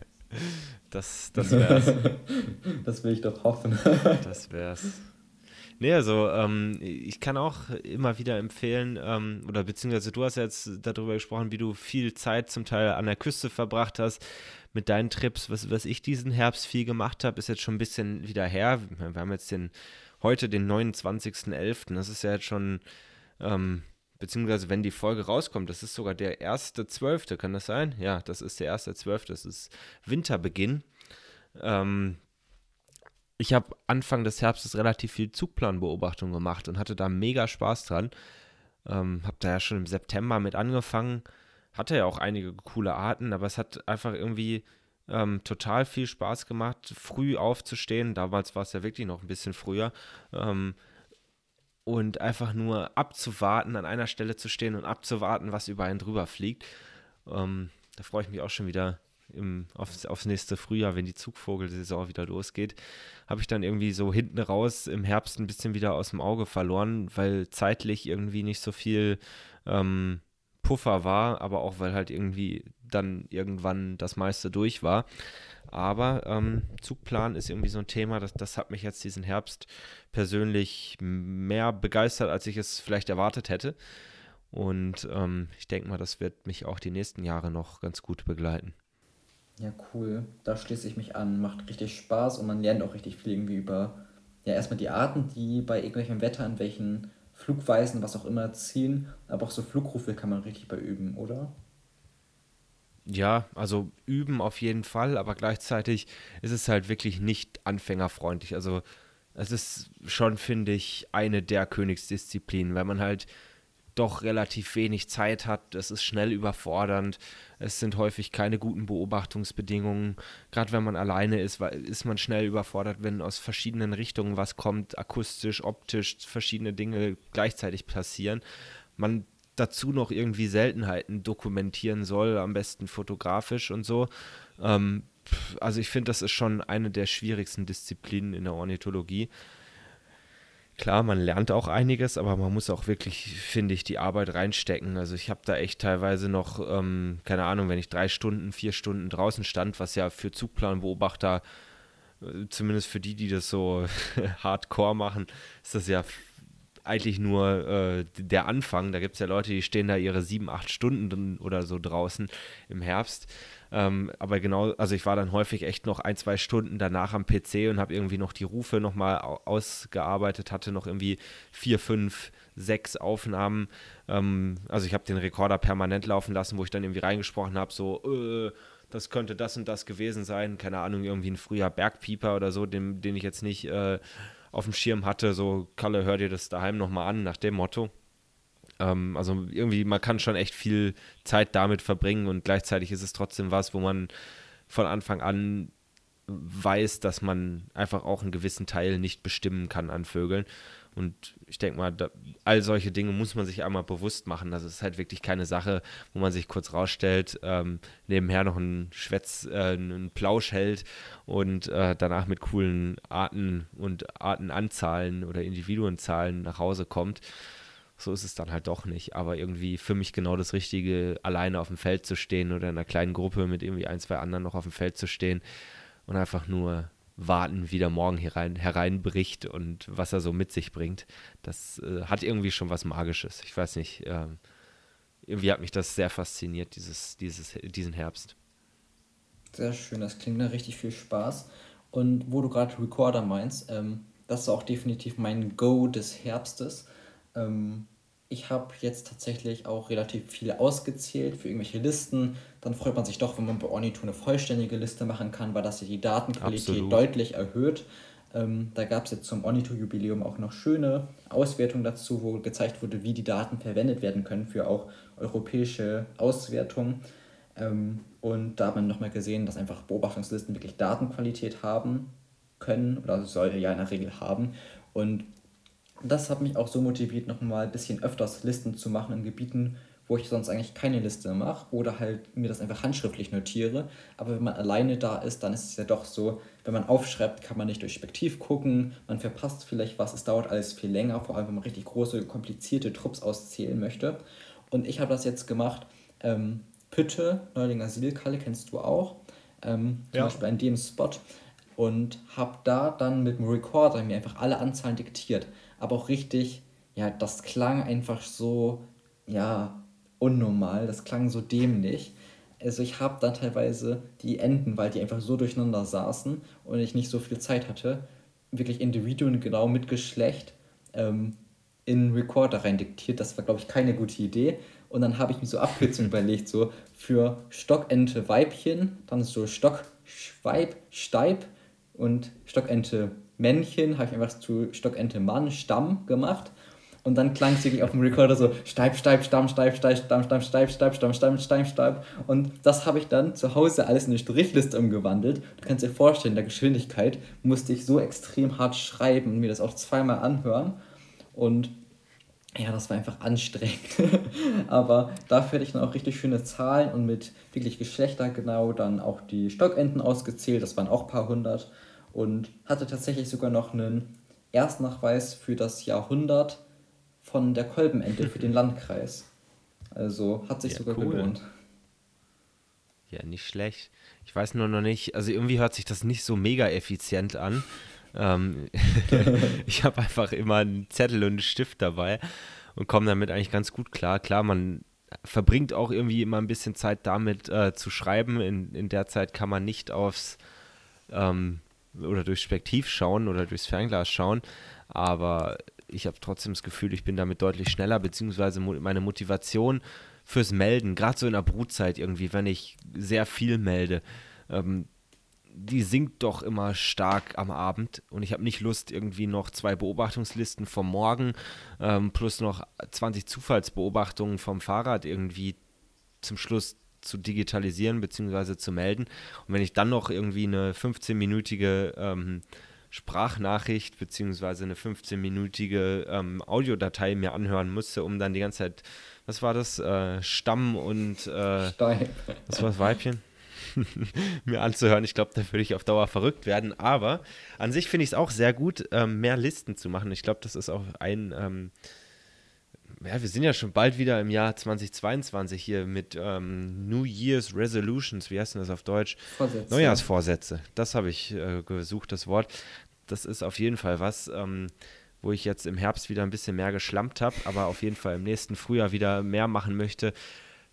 [LAUGHS] das, das wär's. [LAUGHS] Das will ich doch hoffen. [LAUGHS] das wär's. Nee, also ähm, ich kann auch immer wieder empfehlen, ähm, oder beziehungsweise du hast jetzt darüber gesprochen, wie du viel Zeit zum Teil an der Küste verbracht hast mit deinen Trips. Was, was ich diesen Herbst viel gemacht habe, ist jetzt schon ein bisschen wieder her. Wir haben jetzt den heute den 29.11. Das ist ja jetzt schon, ähm, beziehungsweise wenn die Folge rauskommt, das ist sogar der 1.12., kann das sein? Ja, das ist der 1.12., das ist Winterbeginn. Ähm, ich habe Anfang des Herbstes relativ viel Zugplanbeobachtung gemacht und hatte da mega Spaß dran. Ähm, habe da ja schon im September mit angefangen. Hatte ja auch einige coole Arten, aber es hat einfach irgendwie ähm, total viel Spaß gemacht, früh aufzustehen. Damals war es ja wirklich noch ein bisschen früher. Ähm, und einfach nur abzuwarten, an einer Stelle zu stehen und abzuwarten, was über einen drüber fliegt. Ähm, da freue ich mich auch schon wieder im, aufs, aufs nächste Frühjahr, wenn die Zugvogelsaison wieder losgeht, habe ich dann irgendwie so hinten raus im Herbst ein bisschen wieder aus dem Auge verloren, weil zeitlich irgendwie nicht so viel ähm, Puffer war, aber auch weil halt irgendwie dann irgendwann das meiste durch war. Aber ähm, Zugplan ist irgendwie so ein Thema, das, das hat mich jetzt diesen Herbst persönlich mehr begeistert, als ich es vielleicht erwartet hätte. Und ähm, ich denke mal, das wird mich auch die nächsten Jahre noch ganz gut begleiten. Ja, cool. Da schließe ich mich an. Macht richtig Spaß und man lernt auch richtig viel irgendwie über, ja, erstmal die Arten, die bei irgendwelchem Wetter, in welchen Flugweisen, was auch immer, ziehen. Aber auch so Flugrufe kann man richtig bei üben, oder? Ja, also üben auf jeden Fall, aber gleichzeitig ist es halt wirklich nicht anfängerfreundlich. Also es ist schon, finde ich, eine der Königsdisziplinen, weil man halt doch relativ wenig Zeit hat. Es ist schnell überfordernd. Es sind häufig keine guten Beobachtungsbedingungen. Gerade wenn man alleine ist, ist man schnell überfordert, wenn aus verschiedenen Richtungen was kommt, akustisch, optisch, verschiedene Dinge gleichzeitig passieren. Man dazu noch irgendwie Seltenheiten dokumentieren soll, am besten fotografisch und so. Ähm, also ich finde, das ist schon eine der schwierigsten Disziplinen in der Ornithologie. Klar, man lernt auch einiges, aber man muss auch wirklich, finde ich, die Arbeit reinstecken. Also ich habe da echt teilweise noch, ähm, keine Ahnung, wenn ich drei Stunden, vier Stunden draußen stand, was ja für Zugplanbeobachter, äh, zumindest für die, die das so [LAUGHS] hardcore machen, ist das ja eigentlich nur äh, der Anfang. Da gibt es ja Leute, die stehen da ihre sieben, acht Stunden oder so draußen im Herbst. Ähm, aber genau, also ich war dann häufig echt noch ein, zwei Stunden danach am PC und habe irgendwie noch die Rufe nochmal ausgearbeitet, hatte noch irgendwie vier, fünf, sechs Aufnahmen. Ähm, also ich habe den Rekorder permanent laufen lassen, wo ich dann irgendwie reingesprochen habe, so, äh, das könnte das und das gewesen sein. Keine Ahnung, irgendwie ein früher Bergpieper oder so, den, den ich jetzt nicht äh, auf dem Schirm hatte. So, Kalle, hör dir das daheim nochmal an, nach dem Motto. Ähm, also irgendwie, man kann schon echt viel Zeit damit verbringen und gleichzeitig ist es trotzdem was, wo man von Anfang an weiß, dass man einfach auch einen gewissen Teil nicht bestimmen kann an Vögeln. Und ich denke mal, da, all solche Dinge muss man sich einmal bewusst machen. Das ist halt wirklich keine Sache, wo man sich kurz rausstellt, ähm, nebenher noch einen Schwätz, äh, einen Plausch hält und äh, danach mit coolen Arten und Artenanzahlen oder Individuenzahlen nach Hause kommt. So ist es dann halt doch nicht. Aber irgendwie für mich genau das Richtige, alleine auf dem Feld zu stehen oder in einer kleinen Gruppe mit irgendwie ein, zwei anderen noch auf dem Feld zu stehen und einfach nur warten, wie der Morgen herein, hereinbricht und was er so mit sich bringt. Das äh, hat irgendwie schon was Magisches. Ich weiß nicht, äh, irgendwie hat mich das sehr fasziniert, dieses, dieses, diesen Herbst. Sehr schön, das klingt nach richtig viel Spaß. Und wo du gerade Recorder meinst, ähm, das ist auch definitiv mein Go des Herbstes. Ähm, ich habe jetzt tatsächlich auch relativ viel ausgezählt für irgendwelche Listen. Dann freut man sich doch, wenn man bei Ornito eine vollständige Liste machen kann, weil das ja die Datenqualität Absolut. deutlich erhöht. Ähm, da gab es jetzt zum Ornito-Jubiläum auch noch schöne Auswertungen dazu, wo gezeigt wurde, wie die Daten verwendet werden können für auch europäische Auswertungen. Ähm, und da hat man nochmal gesehen, dass einfach Beobachtungslisten wirklich Datenqualität haben können oder soll ja in der Regel haben. Und das hat mich auch so motiviert, nochmal ein bisschen öfters Listen zu machen in Gebieten, wo ich sonst eigentlich keine Liste mache oder halt mir das einfach handschriftlich notiere. Aber wenn man alleine da ist, dann ist es ja doch so, wenn man aufschreibt, kann man nicht durch Spektiv gucken, man verpasst vielleicht was, es dauert alles viel länger, vor allem wenn man richtig große, komplizierte Trupps auszählen möchte. Und ich habe das jetzt gemacht. Ähm, Pütte, Neulinger Silkalle kennst du auch, ähm, zum ja. Beispiel an dem Spot. Und habe da dann mit dem Recorder mir einfach alle Anzahlen diktiert aber auch richtig, ja, das klang einfach so, ja, unnormal, das klang so dämlich. Also ich habe dann teilweise die Enden, weil die einfach so durcheinander saßen und ich nicht so viel Zeit hatte, wirklich Individuen genau mit Geschlecht ähm, in Recorder rein diktiert. Das war, glaube ich, keine gute Idee. Und dann habe ich mir so Abkürzungen überlegt, so für Stockente Weibchen, dann so Stockschweib, Steib und Stockente Männchen habe ich einfach zu Stockente Mann, Stamm gemacht. Und dann klang es wirklich auf dem Recorder so Steib, Steib, Stamm, Steib, Steib, Stamm, Stamm, Steib, Steib, Stamm, Stamm, Steib, Steib. Und das habe ich dann zu Hause alles in eine Strichliste umgewandelt. Du kannst dir vorstellen, der Geschwindigkeit musste ich so extrem hart schreiben und mir das auch zweimal anhören. Und ja, das war einfach anstrengend. [LAUGHS] Aber dafür hatte ich dann auch richtig schöne Zahlen und mit wirklich Geschlechter genau dann auch die Stockenten ausgezählt. Das waren auch ein paar hundert und hatte tatsächlich sogar noch einen Erstnachweis für das Jahrhundert von der Kolbenente für den [LAUGHS] Landkreis. Also hat sich ja, sogar cool. gelohnt. Ja, nicht schlecht. Ich weiß nur noch nicht, also irgendwie hört sich das nicht so mega effizient an. Ähm, [LAUGHS] ich habe einfach immer einen Zettel und einen Stift dabei und komme damit eigentlich ganz gut klar. Klar, man verbringt auch irgendwie immer ein bisschen Zeit damit äh, zu schreiben. In, in der Zeit kann man nicht aufs ähm, oder durchs Spektiv schauen oder durchs Fernglas schauen, aber ich habe trotzdem das Gefühl, ich bin damit deutlich schneller, beziehungsweise meine Motivation fürs Melden, gerade so in der Brutzeit irgendwie, wenn ich sehr viel melde, ähm, die sinkt doch immer stark am Abend und ich habe nicht Lust, irgendwie noch zwei Beobachtungslisten vom Morgen ähm, plus noch 20 Zufallsbeobachtungen vom Fahrrad irgendwie zum Schluss zu digitalisieren bzw. zu melden. Und wenn ich dann noch irgendwie eine 15-minütige ähm, Sprachnachricht beziehungsweise eine 15-minütige ähm, Audiodatei mir anhören musste, um dann die ganze Zeit, was war das, äh, Stamm und äh, Stein. Was war das Weibchen? [LAUGHS] mir anzuhören. Ich glaube, da würde ich auf Dauer verrückt werden. Aber an sich finde ich es auch sehr gut, ähm, mehr Listen zu machen. Ich glaube, das ist auch ein ähm, ja, wir sind ja schon bald wieder im Jahr 2022 hier mit ähm, New Year's Resolutions, wie heißt denn das auf Deutsch? Vorsätze. Neujahrsvorsätze. Das habe ich äh, gesucht, das Wort. Das ist auf jeden Fall was, ähm, wo ich jetzt im Herbst wieder ein bisschen mehr geschlampt habe, aber auf jeden Fall im nächsten Frühjahr wieder mehr machen möchte.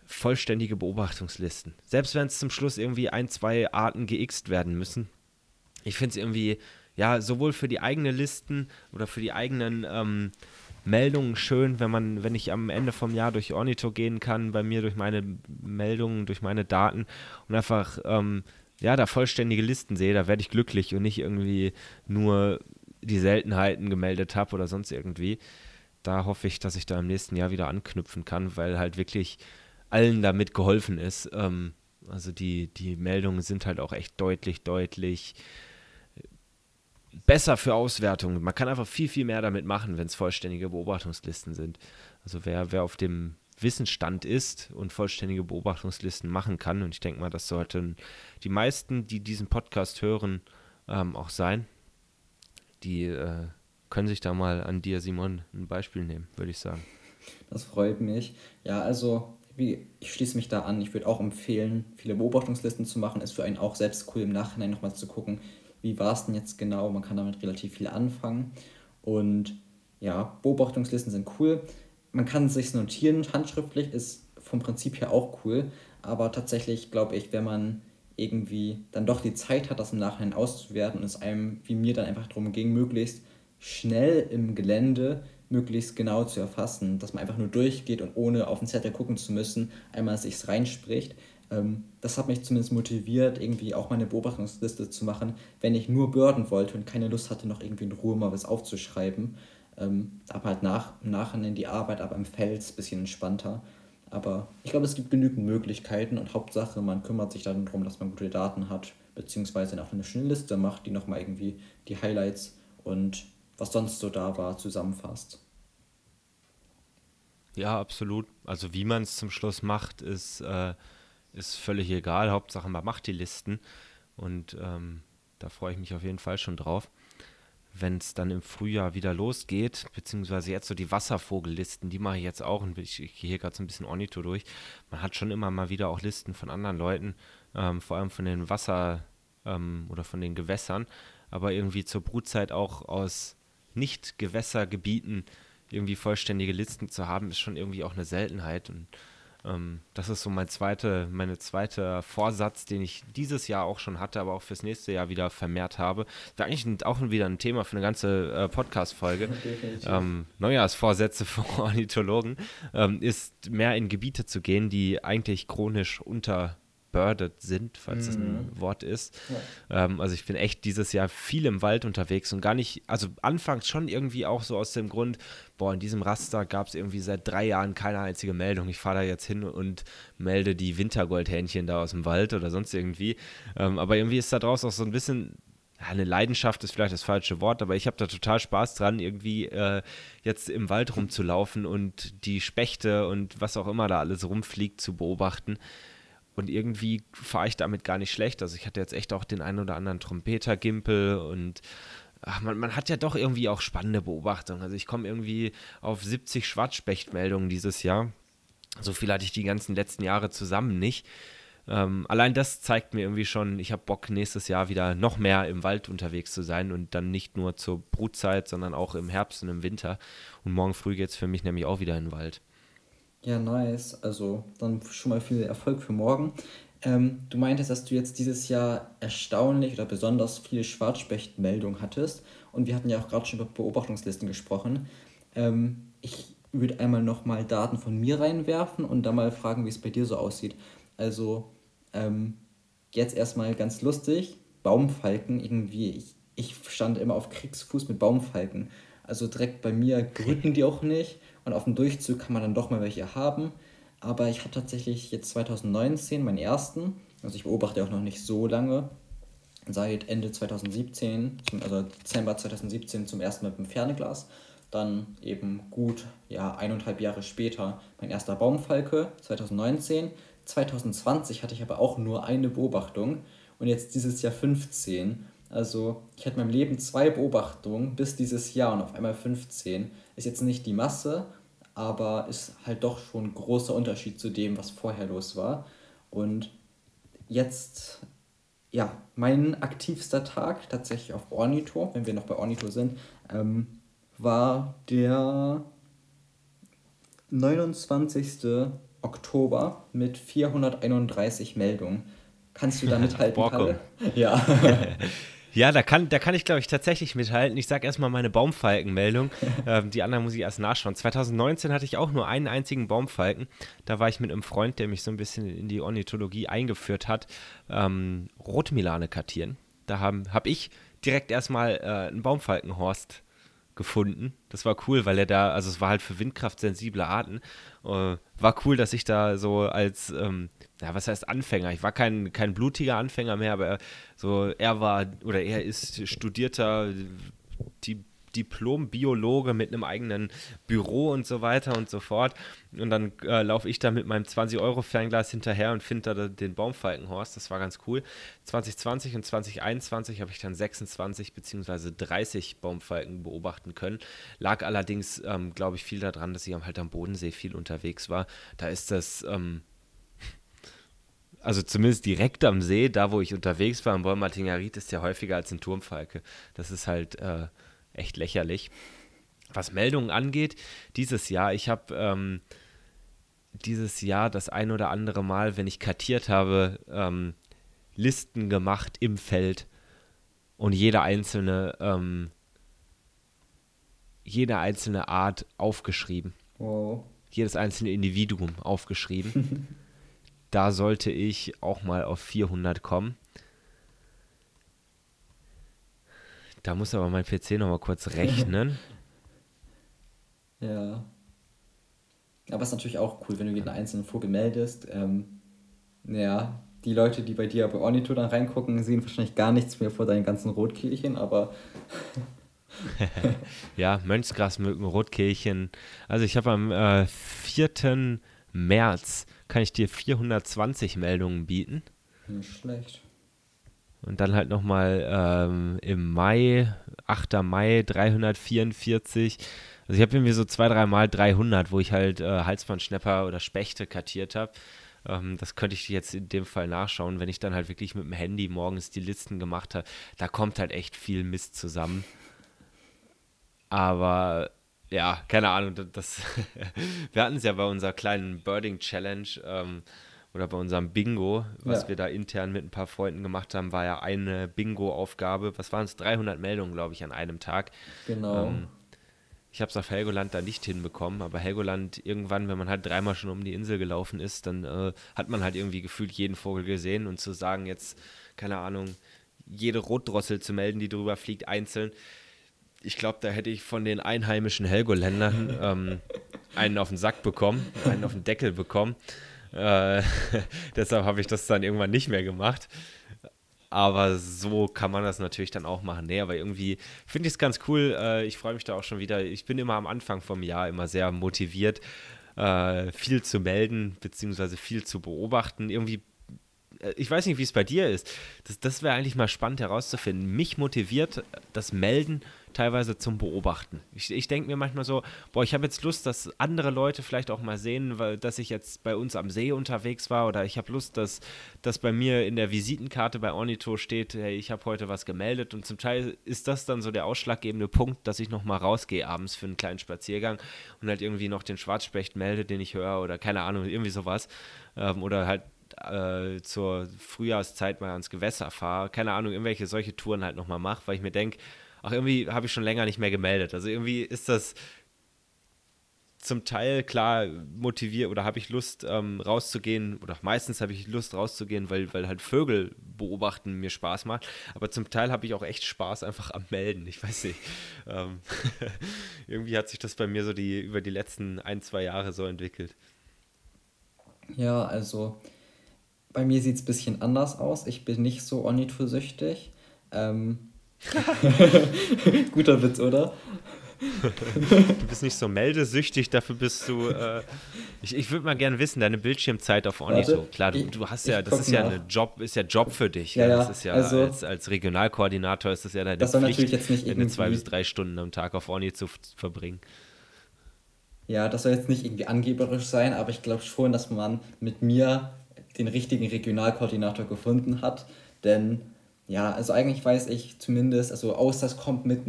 Vollständige Beobachtungslisten. Selbst wenn es zum Schluss irgendwie ein, zwei Arten geixt werden müssen. Ich finde es irgendwie, ja, sowohl für die eigenen Listen oder für die eigenen ähm, Meldungen schön, wenn man, wenn ich am Ende vom Jahr durch Ornito gehen kann, bei mir durch meine Meldungen, durch meine Daten und einfach ähm, ja, da vollständige Listen sehe, da werde ich glücklich und nicht irgendwie nur die Seltenheiten gemeldet habe oder sonst irgendwie. Da hoffe ich, dass ich da im nächsten Jahr wieder anknüpfen kann, weil halt wirklich allen damit geholfen ist. Ähm, also die, die Meldungen sind halt auch echt deutlich, deutlich besser für Auswertungen. Man kann einfach viel, viel mehr damit machen, wenn es vollständige Beobachtungslisten sind. Also wer, wer auf dem Wissensstand ist und vollständige Beobachtungslisten machen kann, und ich denke mal, das sollten die meisten, die diesen Podcast hören, ähm, auch sein, die äh, können sich da mal an dir, Simon, ein Beispiel nehmen, würde ich sagen. Das freut mich. Ja, also ich schließe mich da an. Ich würde auch empfehlen, viele Beobachtungslisten zu machen. Ist für einen auch selbst cool im Nachhinein nochmal zu gucken, wie war es denn jetzt genau. Man kann damit relativ viel anfangen. Und ja, Beobachtungslisten sind cool. Man kann sich notieren, handschriftlich ist vom Prinzip her auch cool. Aber tatsächlich glaube ich, wenn man irgendwie dann doch die Zeit hat, das im Nachhinein auszuwerten und es einem wie mir dann einfach darum ging, möglichst schnell im Gelände möglichst genau zu erfassen, dass man einfach nur durchgeht und ohne auf den Zettel gucken zu müssen, einmal sich reinspricht, das hat mich zumindest motiviert, irgendwie auch meine Beobachtungsliste zu machen, wenn ich nur Börden wollte und keine Lust hatte, noch irgendwie in Ruhe mal was aufzuschreiben. Ähm, aber halt nach, im Nachhinein die Arbeit aber im Feld ein bisschen entspannter. Aber ich glaube, es gibt genügend Möglichkeiten und Hauptsache, man kümmert sich dann darum, dass man gute Daten hat, beziehungsweise auch eine schöne Liste macht, die nochmal irgendwie die Highlights und was sonst so da war, zusammenfasst. Ja, absolut. Also wie man es zum Schluss macht, ist äh, ist völlig egal. Hauptsache, man macht die Listen. Und ähm, da freue ich mich auf jeden Fall schon drauf. Wenn es dann im Frühjahr wieder losgeht, beziehungsweise jetzt so die Wasservogellisten, die mache ich jetzt auch und ich, ich gehe hier gerade so ein bisschen Ornito durch. Man hat schon immer mal wieder auch Listen von anderen Leuten, ähm, vor allem von den Wasser- ähm, oder von den Gewässern, aber irgendwie zur Brutzeit auch aus Nicht-Gewässergebieten irgendwie vollständige Listen zu haben, ist schon irgendwie auch eine Seltenheit und ähm, das ist so mein zweite, meine zweite Vorsatz, den ich dieses Jahr auch schon hatte, aber auch fürs nächste Jahr wieder vermehrt habe. Wäre eigentlich auch wieder ein Thema für eine ganze äh, Podcast-Folge. [LAUGHS] ähm, Neujahrsvorsätze [LAUGHS] für Ornithologen ähm, ist mehr in Gebiete zu gehen, die eigentlich chronisch unter birdet sind, falls mhm. das ein mhm. Wort ist. Ja. Ähm, also ich bin echt dieses Jahr viel im Wald unterwegs und gar nicht, also anfangs schon irgendwie auch so aus dem Grund, boah, in diesem Raster gab es irgendwie seit drei Jahren keine einzige Meldung. Ich fahre da jetzt hin und melde die Wintergoldhähnchen da aus dem Wald oder sonst irgendwie. Ähm, aber irgendwie ist da draußen auch so ein bisschen eine Leidenschaft ist vielleicht das falsche Wort, aber ich habe da total Spaß dran, irgendwie äh, jetzt im Wald rumzulaufen und die Spechte und was auch immer da alles rumfliegt zu beobachten. Und irgendwie fahre ich damit gar nicht schlecht. Also ich hatte jetzt echt auch den einen oder anderen Trompeter-Gimpel und ach, man, man hat ja doch irgendwie auch spannende Beobachtungen. Also ich komme irgendwie auf 70 Schwarzspechtmeldungen dieses Jahr. So viel hatte ich die ganzen letzten Jahre zusammen nicht. Ähm, allein das zeigt mir irgendwie schon, ich habe Bock, nächstes Jahr wieder noch mehr im Wald unterwegs zu sein und dann nicht nur zur Brutzeit, sondern auch im Herbst und im Winter. Und morgen früh geht es für mich nämlich auch wieder in den Wald. Ja, nice. Also dann schon mal viel Erfolg für morgen. Ähm, du meintest, dass du jetzt dieses Jahr erstaunlich oder besonders viele Schwarzspechtmeldungen hattest. Und wir hatten ja auch gerade schon über Beobachtungslisten gesprochen. Ähm, ich würde einmal nochmal Daten von mir reinwerfen und dann mal fragen, wie es bei dir so aussieht. Also ähm, jetzt erstmal ganz lustig, Baumfalken irgendwie. Ich, ich stand immer auf Kriegsfuß mit Baumfalken. Also direkt bei mir brüten die auch nicht. Und auf dem Durchzug kann man dann doch mal welche haben. Aber ich hatte tatsächlich jetzt 2019 meinen ersten. Also ich beobachte auch noch nicht so lange. seit Ende 2017, also Dezember 2017 zum ersten Mal mit dem Fernglas. Dann eben gut, ja, eineinhalb Jahre später mein erster Baumfalke, 2019. 2020 hatte ich aber auch nur eine Beobachtung und jetzt dieses Jahr 15. Also ich hatte in meinem Leben zwei Beobachtungen bis dieses Jahr und auf einmal 15. Ist jetzt nicht die Masse, aber ist halt doch schon ein großer Unterschied zu dem, was vorher los war. Und jetzt, ja, mein aktivster Tag tatsächlich auf Ornito, wenn wir noch bei Ornito sind, ähm, war der 29. Oktober mit 431 Meldungen. Kannst du da mithalten, [LAUGHS] Kalle? Ja. [LAUGHS] Ja, da kann, da kann ich, glaube ich, tatsächlich mithalten. Ich sage erstmal meine Baumfalkenmeldung. [LAUGHS] ähm, die anderen muss ich erst nachschauen. 2019 hatte ich auch nur einen einzigen Baumfalken. Da war ich mit einem Freund, der mich so ein bisschen in die Ornithologie eingeführt hat, ähm, Rotmilane kartieren. Da habe hab ich direkt erstmal äh, einen Baumfalkenhorst gefunden. Das war cool, weil er da, also es war halt für windkraftsensible Arten. Äh, war cool, dass ich da so als, ähm, ja, was heißt Anfänger? Ich war kein, kein blutiger Anfänger mehr, aber er, so, er war oder er ist studierter die Diplom-Biologe mit einem eigenen Büro und so weiter und so fort. Und dann äh, laufe ich da mit meinem 20-Euro-Fernglas hinterher und finde da den Baumfalkenhorst. Das war ganz cool. 2020 und 2021 habe ich dann 26 bzw. 30 Baumfalken beobachten können. Lag allerdings, ähm, glaube ich, viel daran, dass ich halt am Bodensee viel unterwegs war. Da ist das. Ähm, also zumindest direkt am See, da wo ich unterwegs war, am Bäumertingerit, ist ja häufiger als ein Turmfalke. Das ist halt äh, echt lächerlich. Was Meldungen angeht, dieses Jahr, ich habe ähm, dieses Jahr das ein oder andere Mal, wenn ich kartiert habe, ähm, Listen gemacht im Feld und jede einzelne, ähm, jede einzelne Art aufgeschrieben. Wow. Jedes einzelne Individuum aufgeschrieben. [LAUGHS] da sollte ich auch mal auf 400 kommen. Da muss aber mein PC nochmal kurz rechnen. [LAUGHS] ja. Aber es ist natürlich auch cool, wenn du jeden einzelnen Vogel meldest. Ähm, ja, die Leute, die bei dir bei Ornito dann reingucken, sehen wahrscheinlich gar nichts mehr vor deinen ganzen Rotkehlchen, aber. [LAUGHS] ja, Mönchsgrasmücken, Rotkehlchen. Also ich habe am äh, 4. März kann ich dir 420 Meldungen bieten. Nicht schlecht. Und dann halt nochmal ähm, im Mai, 8. Mai 344. Also ich habe irgendwie so zwei, dreimal 300, wo ich halt äh, Halsbandschnepper oder Spechte kartiert habe. Ähm, das könnte ich jetzt in dem Fall nachschauen, wenn ich dann halt wirklich mit dem Handy morgens die Listen gemacht habe. Da kommt halt echt viel Mist zusammen. Aber ja, keine Ahnung, das, [LAUGHS] wir hatten es ja bei unserer kleinen Birding Challenge. Ähm, oder bei unserem Bingo, was ja. wir da intern mit ein paar Freunden gemacht haben, war ja eine Bingo-Aufgabe. Was waren es? 300 Meldungen, glaube ich, an einem Tag. Genau. Ähm, ich habe es auf Helgoland da nicht hinbekommen, aber Helgoland irgendwann, wenn man halt dreimal schon um die Insel gelaufen ist, dann äh, hat man halt irgendwie gefühlt jeden Vogel gesehen und zu sagen, jetzt, keine Ahnung, jede Rotdrossel zu melden, die drüber fliegt, einzeln. Ich glaube, da hätte ich von den einheimischen Helgoländern ähm, einen auf den Sack bekommen, einen auf den Deckel bekommen. Äh, [LAUGHS] deshalb habe ich das dann irgendwann nicht mehr gemacht. Aber so kann man das natürlich dann auch machen. Nee, aber irgendwie finde ich es ganz cool. Äh, ich freue mich da auch schon wieder. Ich bin immer am Anfang vom Jahr immer sehr motiviert, äh, viel zu melden, beziehungsweise viel zu beobachten. Irgendwie äh, ich weiß nicht, wie es bei dir ist. Das, das wäre eigentlich mal spannend herauszufinden. Mich motiviert das Melden teilweise zum Beobachten. Ich, ich denke mir manchmal so, boah, ich habe jetzt Lust, dass andere Leute vielleicht auch mal sehen, weil, dass ich jetzt bei uns am See unterwegs war oder ich habe Lust, dass, dass bei mir in der Visitenkarte bei Ornito steht, hey, ich habe heute was gemeldet und zum Teil ist das dann so der ausschlaggebende Punkt, dass ich nochmal rausgehe abends für einen kleinen Spaziergang und halt irgendwie noch den Schwarzspecht melde, den ich höre oder keine Ahnung, irgendwie sowas. Ähm, oder halt äh, zur Frühjahrszeit mal ans Gewässer fahre, keine Ahnung, irgendwelche solche Touren halt nochmal mache, weil ich mir denke, ach, irgendwie habe ich schon länger nicht mehr gemeldet. Also irgendwie ist das zum Teil klar motiviert oder habe ich Lust ähm, rauszugehen oder meistens habe ich Lust rauszugehen, weil, weil halt Vögel beobachten mir Spaß macht. Aber zum Teil habe ich auch echt Spaß einfach am Melden. Ich weiß nicht. Ähm [LAUGHS] irgendwie hat sich das bei mir so die über die letzten ein, zwei Jahre so entwickelt. Ja, also bei mir sieht es ein bisschen anders aus. Ich bin nicht so ornithosüchtig. Ähm, [LAUGHS] Guter Witz, oder? du bist nicht so meldesüchtig, dafür bist du. Äh, ich ich würde mal gerne wissen, deine Bildschirmzeit auf. Warte, Klar, du, du hast ja, das ist ja ein Job, ist ja Job für dich. Ja, ja. Das ist ja also, als, als Regionalkoordinator ist das ja deine das Pflicht, natürlich jetzt nicht irgendwie, zwei bis drei Stunden am Tag auf Ornito zu verbringen. Ja, das soll jetzt nicht irgendwie angeberisch sein, aber ich glaube schon, dass man mit mir den richtigen Regionalkoordinator gefunden hat, denn ja, also eigentlich weiß ich zumindest, also außer es kommt mit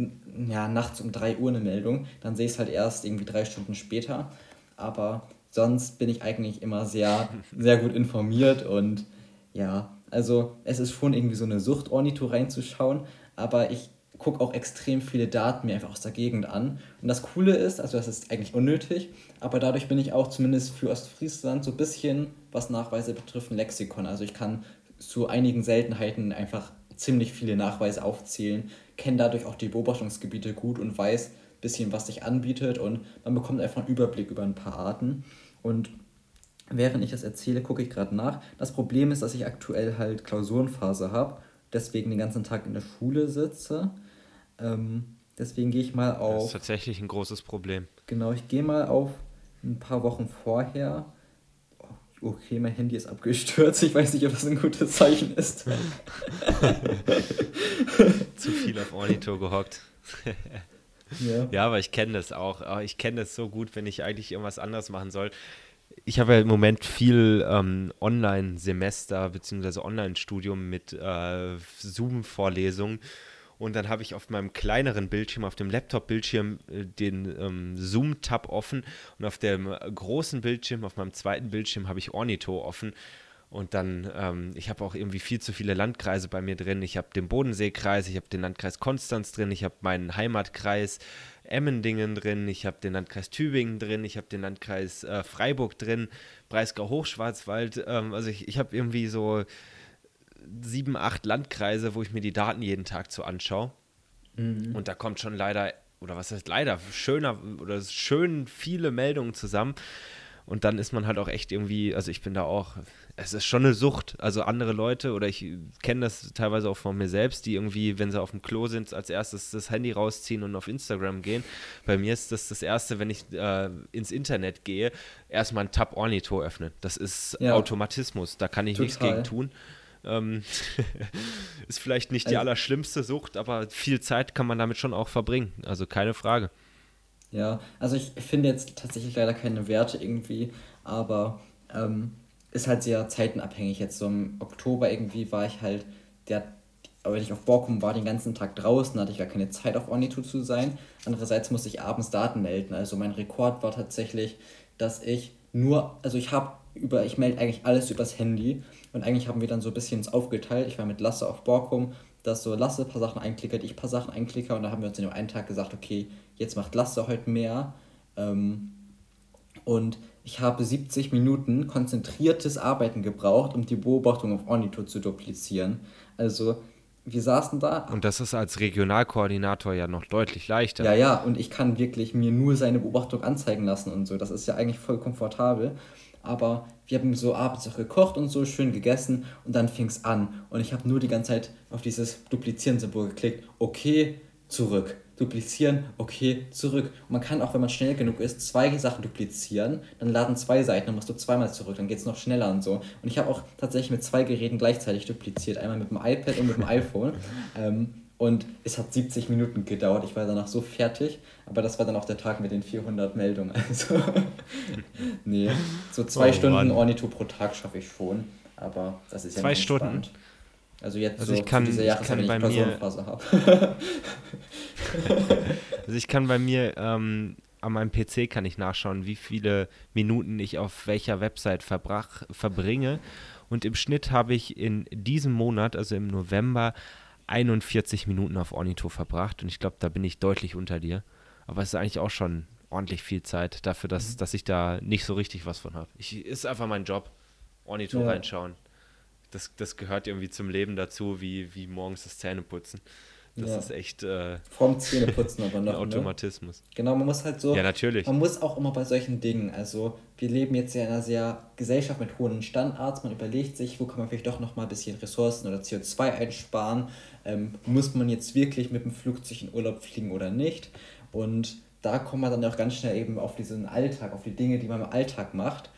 ja, nachts um 3 Uhr eine Meldung, dann sehe ich es halt erst irgendwie drei Stunden später. Aber sonst bin ich eigentlich immer sehr, [LAUGHS] sehr gut informiert und ja, also es ist schon irgendwie so eine Sucht, Ornito reinzuschauen, aber ich gucke auch extrem viele Daten mir einfach aus der Gegend an. Und das Coole ist, also das ist eigentlich unnötig, aber dadurch bin ich auch zumindest für Ostfriesland so ein bisschen, was Nachweise betrifft, ein Lexikon. Also ich kann zu einigen Seltenheiten einfach ziemlich viele Nachweise aufzählen, kenne dadurch auch die Beobachtungsgebiete gut und weiß ein bisschen, was sich anbietet und man bekommt einfach einen Überblick über ein paar Arten. Und während ich das erzähle, gucke ich gerade nach. Das Problem ist, dass ich aktuell halt Klausurenphase habe, deswegen den ganzen Tag in der Schule sitze. Ähm, deswegen gehe ich mal auf. Das ist tatsächlich ein großes Problem. Genau, ich gehe mal auf ein paar Wochen vorher okay, mein Handy ist abgestürzt. Ich weiß nicht, ob das ein gutes Zeichen ist. [LAUGHS] Zu viel auf Ornito gehockt. [LAUGHS] ja. ja, aber ich kenne das auch. Ich kenne das so gut, wenn ich eigentlich irgendwas anderes machen soll. Ich habe ja im Moment viel ähm, Online-Semester bzw. Online-Studium mit äh, Zoom-Vorlesungen und dann habe ich auf meinem kleineren Bildschirm, auf dem Laptop-Bildschirm, äh, den ähm, Zoom-Tab offen und auf dem großen Bildschirm, auf meinem zweiten Bildschirm, habe ich Ornito offen. Und dann, ähm, ich habe auch irgendwie viel zu viele Landkreise bei mir drin. Ich habe den Bodenseekreis, ich habe den Landkreis Konstanz drin, ich habe meinen Heimatkreis Emmendingen drin, ich habe den Landkreis Tübingen drin, ich habe den Landkreis äh, Freiburg drin, Breisgau-Hochschwarzwald. Ähm, also ich, ich habe irgendwie so sieben, acht Landkreise, wo ich mir die Daten jeden Tag zu anschaue. Mhm. Und da kommt schon leider, oder was heißt leider, schöner oder schön viele Meldungen zusammen. Und dann ist man halt auch echt irgendwie, also ich bin da auch, es ist schon eine Sucht. Also andere Leute, oder ich kenne das teilweise auch von mir selbst, die irgendwie, wenn sie auf dem Klo sind, als erstes das Handy rausziehen und auf Instagram gehen. Bei mir ist das das Erste, wenn ich äh, ins Internet gehe, erstmal ein Tab Ornito öffnen. Das ist ja. Automatismus, da kann ich Total. nichts gegen tun. Ähm, [LAUGHS] ist vielleicht nicht die also, allerschlimmste Sucht, aber viel Zeit kann man damit schon auch verbringen. Also keine Frage. Ja, also ich finde jetzt tatsächlich leider keine Werte irgendwie, aber ähm, ist halt sehr zeitenabhängig. Jetzt so im Oktober irgendwie war ich halt, der, aber wenn ich auf Borkum war, den ganzen Tag draußen, hatte ich gar keine Zeit auf Ornitu zu sein. Andererseits musste ich abends Daten melden. Also mein Rekord war tatsächlich, dass ich nur, also ich habe über, ich melde eigentlich alles übers Handy und eigentlich haben wir dann so ein bisschen uns aufgeteilt. Ich war mit Lasse auf Borkum, dass so Lasse ein paar Sachen einklickert, ich ein paar Sachen einklicke und da haben wir uns in dem einen Tag gesagt, okay, jetzt macht Lasse heute mehr. Ähm, und ich habe 70 Minuten konzentriertes Arbeiten gebraucht, um die Beobachtung auf Ornito zu duplizieren. Also wir saßen da. Und das ist als Regionalkoordinator ja noch deutlich leichter. Ja, ja, und ich kann wirklich mir nur seine Beobachtung anzeigen lassen und so. Das ist ja eigentlich voll komfortabel aber wir haben so abends auch gekocht und so schön gegessen und dann fing es an und ich habe nur die ganze Zeit auf dieses Duplizieren-Symbol geklickt. Okay, zurück. Duplizieren, okay, zurück. Und man kann auch, wenn man schnell genug ist, zwei Sachen duplizieren, dann laden zwei Seiten, dann machst du zweimal zurück, dann geht es noch schneller und so. Und ich habe auch tatsächlich mit zwei Geräten gleichzeitig dupliziert, einmal mit dem iPad und mit dem iPhone. [LAUGHS] Ähm, und es hat 70 Minuten gedauert. Ich war danach so fertig. Aber das war dann auch der Tag mit den 400 Meldungen. [LAUGHS] Also, nee, so zwei oh, Stunden Ornito pro Tag schaffe ich schon. Aber das ist ja Zwei Stunden? Also jetzt also so ich kann, dieser Jahreszeit, ich Personenphase habe. [LAUGHS] also ich kann bei mir ähm, an meinem PC kann ich nachschauen, wie viele Minuten ich auf welcher Website verbrach, verbringe. Und im Schnitt habe ich in diesem Monat, also im November, 41 Minuten auf Ornito verbracht und ich glaube, da bin ich deutlich unter dir. Aber es ist eigentlich auch schon ordentlich viel Zeit dafür, dass, mhm. dass ich da nicht so richtig was von habe. Ist einfach mein Job. Ornito ja. reinschauen. Das, das gehört irgendwie zum Leben dazu, wie, wie morgens das Zähneputzen. Das ja. ist echt. Äh, Vom Zähneputzen aber [LAUGHS] noch. Ein ne? Automatismus. Ne? Genau, man muss halt so. Ja, natürlich. Man muss auch immer bei solchen Dingen. Also, wir leben jetzt ja in einer sehr Gesellschaft mit hohen Standards. Man überlegt sich, wo kann man vielleicht doch noch mal ein bisschen Ressourcen oder CO2 einsparen. Ähm, muss man jetzt wirklich mit dem Flugzeug in Urlaub fliegen oder nicht? Und da kommt man dann auch ganz schnell eben auf diesen Alltag, auf die Dinge, die man im Alltag macht.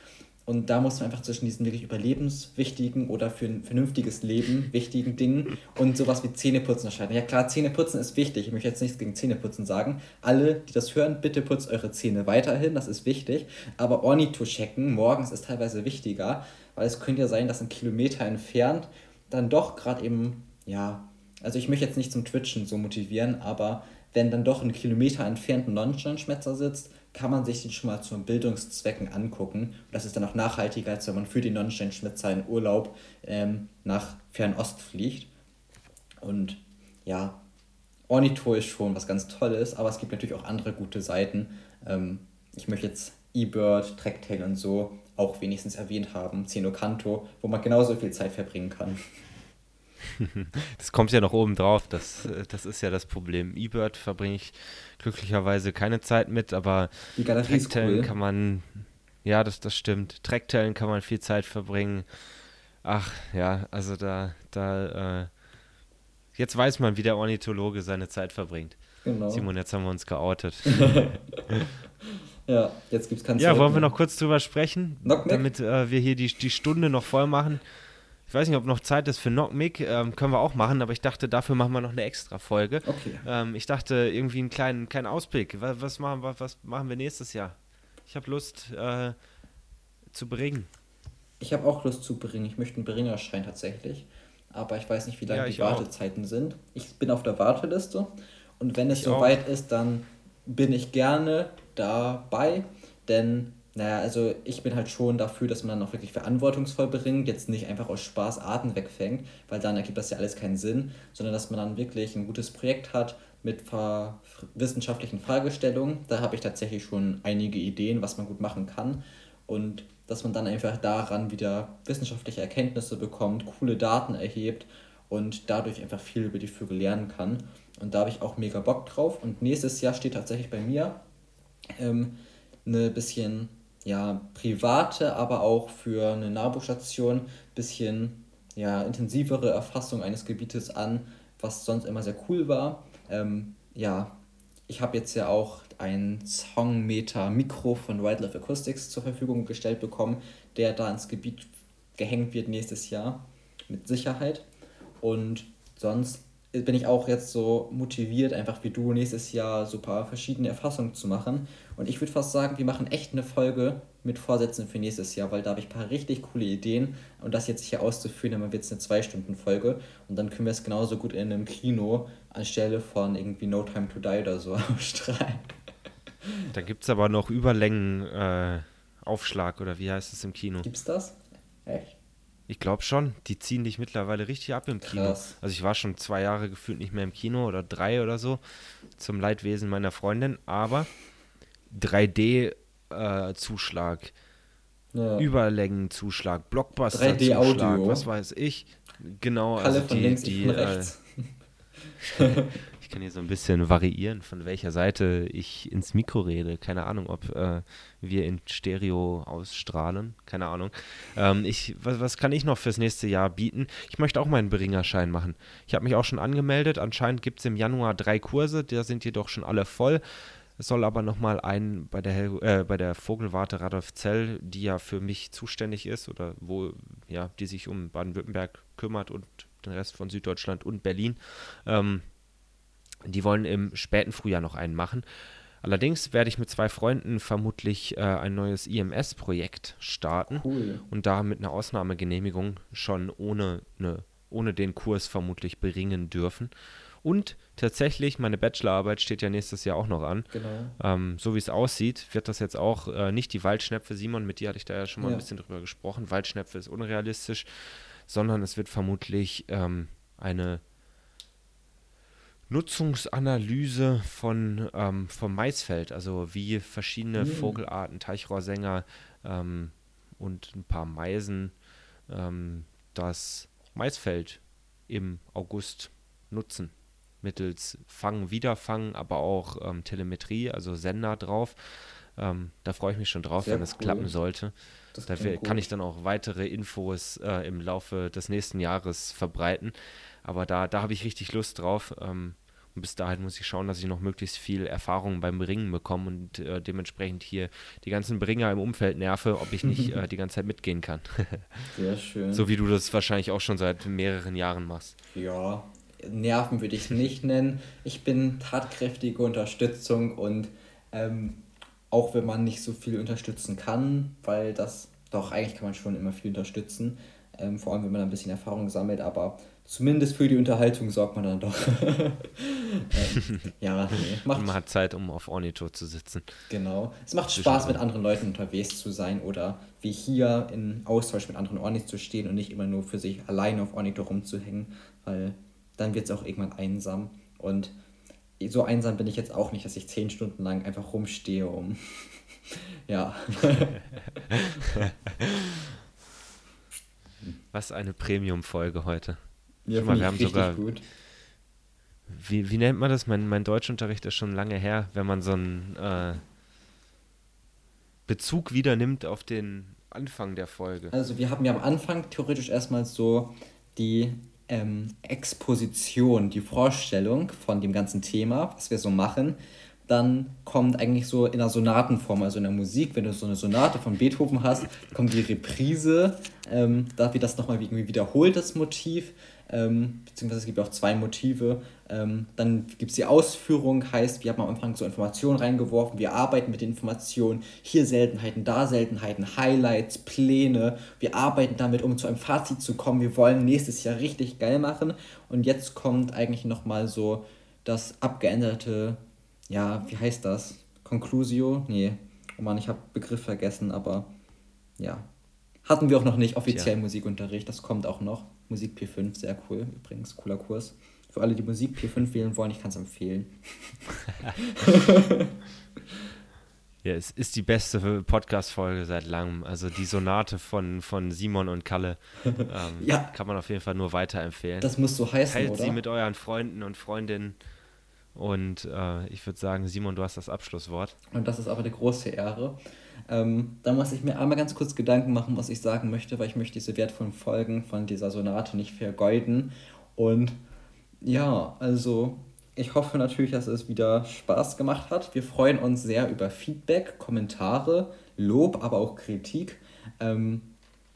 Und da muss man einfach zwischen diesen wirklich überlebenswichtigen oder für ein vernünftiges Leben wichtigen Dingen und sowas wie Zähneputzen unterscheiden. Ja klar, Zähneputzen ist wichtig. Ich möchte jetzt nichts gegen Zähneputzen sagen. Alle, die das hören, bitte putzt eure Zähne weiterhin, das ist wichtig. Aber Ornitho-Checken morgens ist teilweise wichtiger, weil es könnte ja sein, dass ein Kilometer entfernt dann doch gerade eben, ja, also ich möchte jetzt nicht zum Twitchen so motivieren, aber wenn dann doch ein Kilometer entfernt ein Nonnenschmetzer sitzt, kann man sich den schon mal zu Bildungszwecken angucken. Und das ist dann auch nachhaltiger, als wenn man für die Nonnensteinschmitzer in Urlaub ähm, nach Fernost fliegt. Und ja, Ornitho ist schon was ganz Tolles, aber es gibt natürlich auch andere gute Seiten. Ähm, ich möchte jetzt eBird, Tracktail und so auch wenigstens erwähnt haben, Zenocanto, wo man genauso viel Zeit verbringen kann. [LAUGHS] Das kommt ja noch oben drauf, das, äh, das ist ja das Problem. eBird verbringe ich glücklicherweise keine Zeit mit, aber Tracktellen cool. kann man, ja, das, das stimmt. Tracktellen kann man viel Zeit verbringen. Ach, ja, also da, da, äh, jetzt weiß man, wie der Ornithologe seine Zeit verbringt. Genau. Simon, jetzt haben wir uns geoutet. [LAUGHS] ja, jetzt gibt es keinen Ja, wollen wir noch kurz drüber sprechen, damit äh, wir hier die, die Stunde noch voll machen. Ich weiß nicht, ob noch Zeit ist für Knock Mick. Ähm, können wir auch machen, aber ich dachte, dafür machen wir noch eine extra Folge. Okay. Ähm, ich dachte, irgendwie einen kleinen, kleinen Ausblick. Was, was, machen, was, was machen wir nächstes Jahr? Ich habe Lust äh, zu bringen. Ich habe auch Lust zu bringen. Ich möchte einen Bringerschein tatsächlich. Aber ich weiß nicht, wie lange ja, die Wartezeiten auch. sind. Ich bin auf der Warteliste. Und wenn es soweit ist, dann bin ich gerne dabei. Denn naja, also ich bin halt schon dafür, dass man dann auch wirklich verantwortungsvoll bringt, jetzt nicht einfach aus Spaß Arten wegfängt, weil dann ergibt das ja alles keinen Sinn, sondern dass man dann wirklich ein gutes Projekt hat mit wissenschaftlichen Fragestellungen. Da habe ich tatsächlich schon einige Ideen, was man gut machen kann und dass man dann einfach daran wieder wissenschaftliche Erkenntnisse bekommt, coole Daten erhebt und dadurch einfach viel über die Vögel lernen kann. Und da habe ich auch mega Bock drauf. Und nächstes Jahr steht tatsächlich bei mir ähm, eine bisschen ja, private, aber auch für eine NABU-Station ein bisschen ja, intensivere Erfassung eines Gebietes an, was sonst immer sehr cool war. Ähm, ja, ich habe jetzt ja auch ein Songmeter-Mikro von Wildlife Acoustics zur Verfügung gestellt bekommen, der da ins Gebiet gehängt wird nächstes Jahr, mit Sicherheit. Und sonst bin ich auch jetzt so motiviert, einfach wie du nächstes Jahr so ein paar verschiedene Erfassungen zu machen. Und ich würde fast sagen, wir machen echt eine Folge mit Vorsätzen für nächstes Jahr, weil da habe ich ein paar richtig coole Ideen. Und das jetzt hier auszuführen, dann wird es eine Zwei-Stunden-Folge. Und dann können wir es genauso gut in einem Kino anstelle von irgendwie No Time to Die oder so [LAUGHS] ausstrahlen. Da gibt es aber noch Überlängen äh, Aufschlag oder wie heißt es im Kino? Gibt's das? Echt? Ich glaube schon. Die ziehen dich mittlerweile richtig ab im Kino. Krass. Also ich war schon zwei Jahre gefühlt nicht mehr im Kino oder drei oder so zum Leidwesen meiner Freundin, aber 3D-Zuschlag, äh, ja. Überlängenzuschlag, Blockbuster-Zuschlag, was weiß ich. Genau, Kalle also die, die, äh, [LAUGHS] kann hier so ein bisschen variieren, von welcher Seite ich ins Mikro rede. Keine Ahnung, ob äh, wir in Stereo ausstrahlen. Keine Ahnung. Ähm, ich, was, was kann ich noch fürs nächste Jahr bieten? Ich möchte auch meinen Beringerschein machen. Ich habe mich auch schon angemeldet. Anscheinend gibt es im Januar drei Kurse. Da sind jedoch schon alle voll. Es soll aber nochmal einen bei der, äh, bei der Vogelwarte Radolf Zell, die ja für mich zuständig ist oder wo, ja, die sich um Baden-Württemberg kümmert und den Rest von Süddeutschland und Berlin. Ähm, die wollen im späten Frühjahr noch einen machen. Allerdings werde ich mit zwei Freunden vermutlich äh, ein neues IMS-Projekt starten cool. und da mit einer Ausnahmegenehmigung schon ohne, eine, ohne den Kurs vermutlich beringen dürfen. Und tatsächlich, meine Bachelorarbeit steht ja nächstes Jahr auch noch an. Genau. Ähm, so wie es aussieht, wird das jetzt auch äh, nicht die Waldschnepfe, Simon, mit dir hatte ich da ja schon mal ja. ein bisschen drüber gesprochen. Waldschnepfe ist unrealistisch, sondern es wird vermutlich ähm, eine Nutzungsanalyse von, ähm, vom Maisfeld, also wie verschiedene mhm. Vogelarten, Teichrohrsänger ähm, und ein paar Meisen ähm, das Maisfeld im August nutzen. mittels Fangen, Wiederfangen, aber auch ähm, Telemetrie, also Sender drauf. Ähm, da freue ich mich schon drauf, Sehr wenn es klappen sollte. Das da kann ich dann auch weitere Infos äh, im Laufe des nächsten Jahres verbreiten. Aber da, da habe ich richtig Lust drauf. Ähm, und bis dahin muss ich schauen, dass ich noch möglichst viel Erfahrung beim Bringen bekomme und äh, dementsprechend hier die ganzen Bringer im Umfeld nerve, ob ich nicht [LAUGHS] äh, die ganze Zeit mitgehen kann. [LAUGHS] Sehr schön. So wie du das wahrscheinlich auch schon seit mehreren Jahren machst. Ja, Nerven würde ich es nicht nennen. Ich bin tatkräftige Unterstützung und ähm, auch wenn man nicht so viel unterstützen kann, weil das doch eigentlich kann man schon immer viel unterstützen, ähm, vor allem wenn man ein bisschen Erfahrung sammelt, aber zumindest für die Unterhaltung sorgt man dann doch. [LAUGHS] ja, nee, macht, man hat Zeit, um auf Ornito zu sitzen. Genau. Es macht Spaß, mit anderen Leuten unterwegs zu sein oder wie hier in Austausch mit anderen Ornis zu stehen und nicht immer nur für sich alleine auf Ornito rumzuhängen, weil dann wird es auch irgendwann einsam. Und so einsam bin ich jetzt auch nicht, dass ich zehn Stunden lang einfach rumstehe, um. [LAUGHS] ja. [LAUGHS] Was eine Premium-Folge heute. Ja, Schau mal, wir haben sogar. Gut. Wie, wie nennt man das? Mein, mein Deutschunterricht ist schon lange her, wenn man so einen äh, Bezug wieder nimmt auf den Anfang der Folge. Also wir haben ja am Anfang theoretisch erstmal so die ähm, Exposition, die Vorstellung von dem ganzen Thema, was wir so machen dann kommt eigentlich so in der Sonatenform, also in der Musik, wenn du so eine Sonate von Beethoven hast, kommt die Reprise, ähm, da wird das nochmal irgendwie wiederholt, das Motiv, ähm, beziehungsweise es gibt auch zwei Motive. Ähm, dann gibt es die Ausführung, heißt, wir haben am Anfang so Informationen reingeworfen, wir arbeiten mit den Informationen, hier Seltenheiten, da Seltenheiten, Highlights, Pläne, wir arbeiten damit, um zu einem Fazit zu kommen, wir wollen nächstes Jahr richtig geil machen und jetzt kommt eigentlich nochmal so das abgeänderte ja, wie heißt das? Conclusio? Nee. Oh Mann, ich habe Begriff vergessen, aber ja. Hatten wir auch noch nicht offiziell Tja. Musikunterricht, das kommt auch noch. Musik P5, sehr cool, übrigens, cooler Kurs. Für alle, die Musik P5 wählen wollen, ich kann es empfehlen. [LAUGHS] [LAUGHS] ja, es ist die beste Podcast-Folge seit langem. Also die Sonate von, von Simon und Kalle ähm, ja. kann man auf jeden Fall nur weiterempfehlen. Das muss so heißen, Teilt oder? sie mit euren Freunden und Freundinnen. Und äh, ich würde sagen, Simon, du hast das Abschlusswort. Und das ist aber eine große Ehre. Ähm, da muss ich mir einmal ganz kurz Gedanken machen, was ich sagen möchte, weil ich möchte diese wertvollen Folgen von dieser Sonate nicht vergeuden. Und ja, also ich hoffe natürlich, dass es wieder Spaß gemacht hat. Wir freuen uns sehr über Feedback, Kommentare, Lob, aber auch Kritik. Ähm,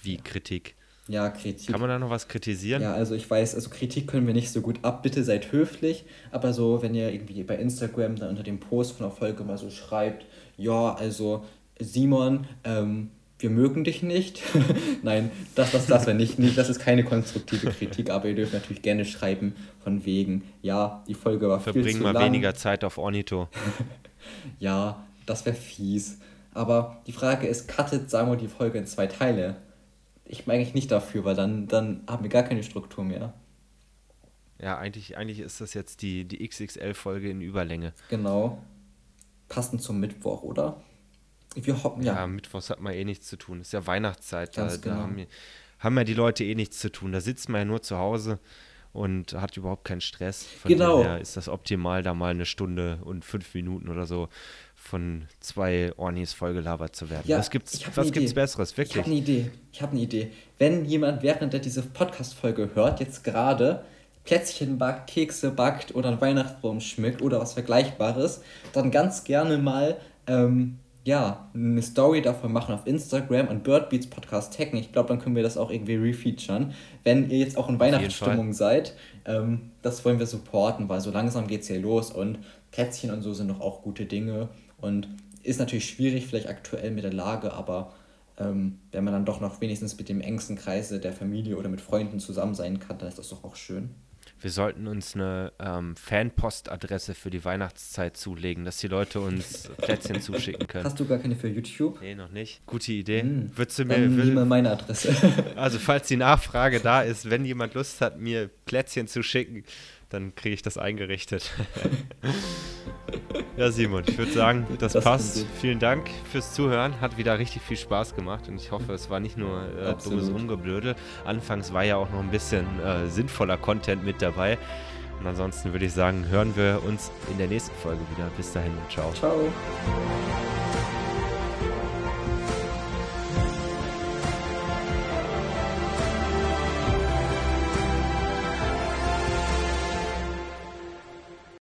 Wie Kritik? Ja, Kritik. Kann man da noch was kritisieren? Ja, also ich weiß, also Kritik können wir nicht so gut ab. Bitte seid höflich. Aber so, wenn ihr irgendwie bei Instagram dann unter dem Post von der Folge mal so schreibt, ja, also Simon, ähm, wir mögen dich nicht. [LAUGHS] Nein, das, das, das wäre nicht, nicht, das ist keine konstruktive Kritik, aber ihr dürft natürlich gerne schreiben, von wegen, ja, die Folge war Verbring viel zu lang. Verbring mal weniger Zeit auf Ornito. [LAUGHS] ja, das wäre fies. Aber die Frage ist, cuttet Samuel die Folge in zwei Teile? ich bin eigentlich nicht dafür, weil dann, dann haben wir gar keine Struktur mehr. Ja, eigentlich, eigentlich ist das jetzt die, die XXL-Folge in Überlänge. Genau. Passend zum Mittwoch, oder? Wir hoppen ja. Ja, Mittwochs hat man eh nichts zu tun. Ist ja Weihnachtszeit. Ganz da, genau. da haben, haben ja die Leute eh nichts zu tun. Da sitzt man ja nur zu Hause und hat überhaupt keinen Stress. Von genau. daher ist das optimal, da mal eine Stunde und fünf Minuten oder so von zwei Ornis vollgelabert zu werden. Ja, was gibt's, was gibt's Besseres, wirklich? Ich habe eine Idee. Ich habe eine Idee. Wenn jemand, während er diese Podcast-Folge hört, jetzt gerade Plätzchen backt, Kekse backt oder einen Weihnachtsbaum schmückt oder was Vergleichbares, dann ganz gerne mal ähm, ja, eine Story davon machen auf Instagram und Birdbeats Podcast taggen. Ich glaube, dann können wir das auch irgendwie refeaturen. Wenn ihr jetzt auch in Weihnachtsstimmung seid, ähm, das wollen wir supporten, weil so langsam geht es hier los und Plätzchen und so sind doch auch gute Dinge. Und ist natürlich schwierig, vielleicht aktuell mit der Lage, aber ähm, wenn man dann doch noch wenigstens mit dem engsten Kreise der Familie oder mit Freunden zusammen sein kann, dann ist das doch auch schön. Wir sollten uns eine ähm, Fanpostadresse für die Weihnachtszeit zulegen, dass die Leute uns [LAUGHS] Plätzchen zuschicken können. Hast du gar keine für YouTube? Nee, noch nicht. Gute Idee. Hm, Würdest du mir, dann will, meine Adresse. [LAUGHS] also falls die Nachfrage da ist, wenn jemand Lust hat, mir Plätzchen zu schicken, dann kriege ich das eingerichtet. [LAUGHS] ja, Simon, ich würde sagen, das, das passt. Vielen Dank fürs Zuhören. Hat wieder richtig viel Spaß gemacht und ich hoffe, es war nicht nur äh, dummes Rumgeblödel. Anfangs war ja auch noch ein bisschen äh, sinnvoller Content mit dabei. Und ansonsten würde ich sagen, hören wir uns in der nächsten Folge wieder. Bis dahin, ciao. Ciao.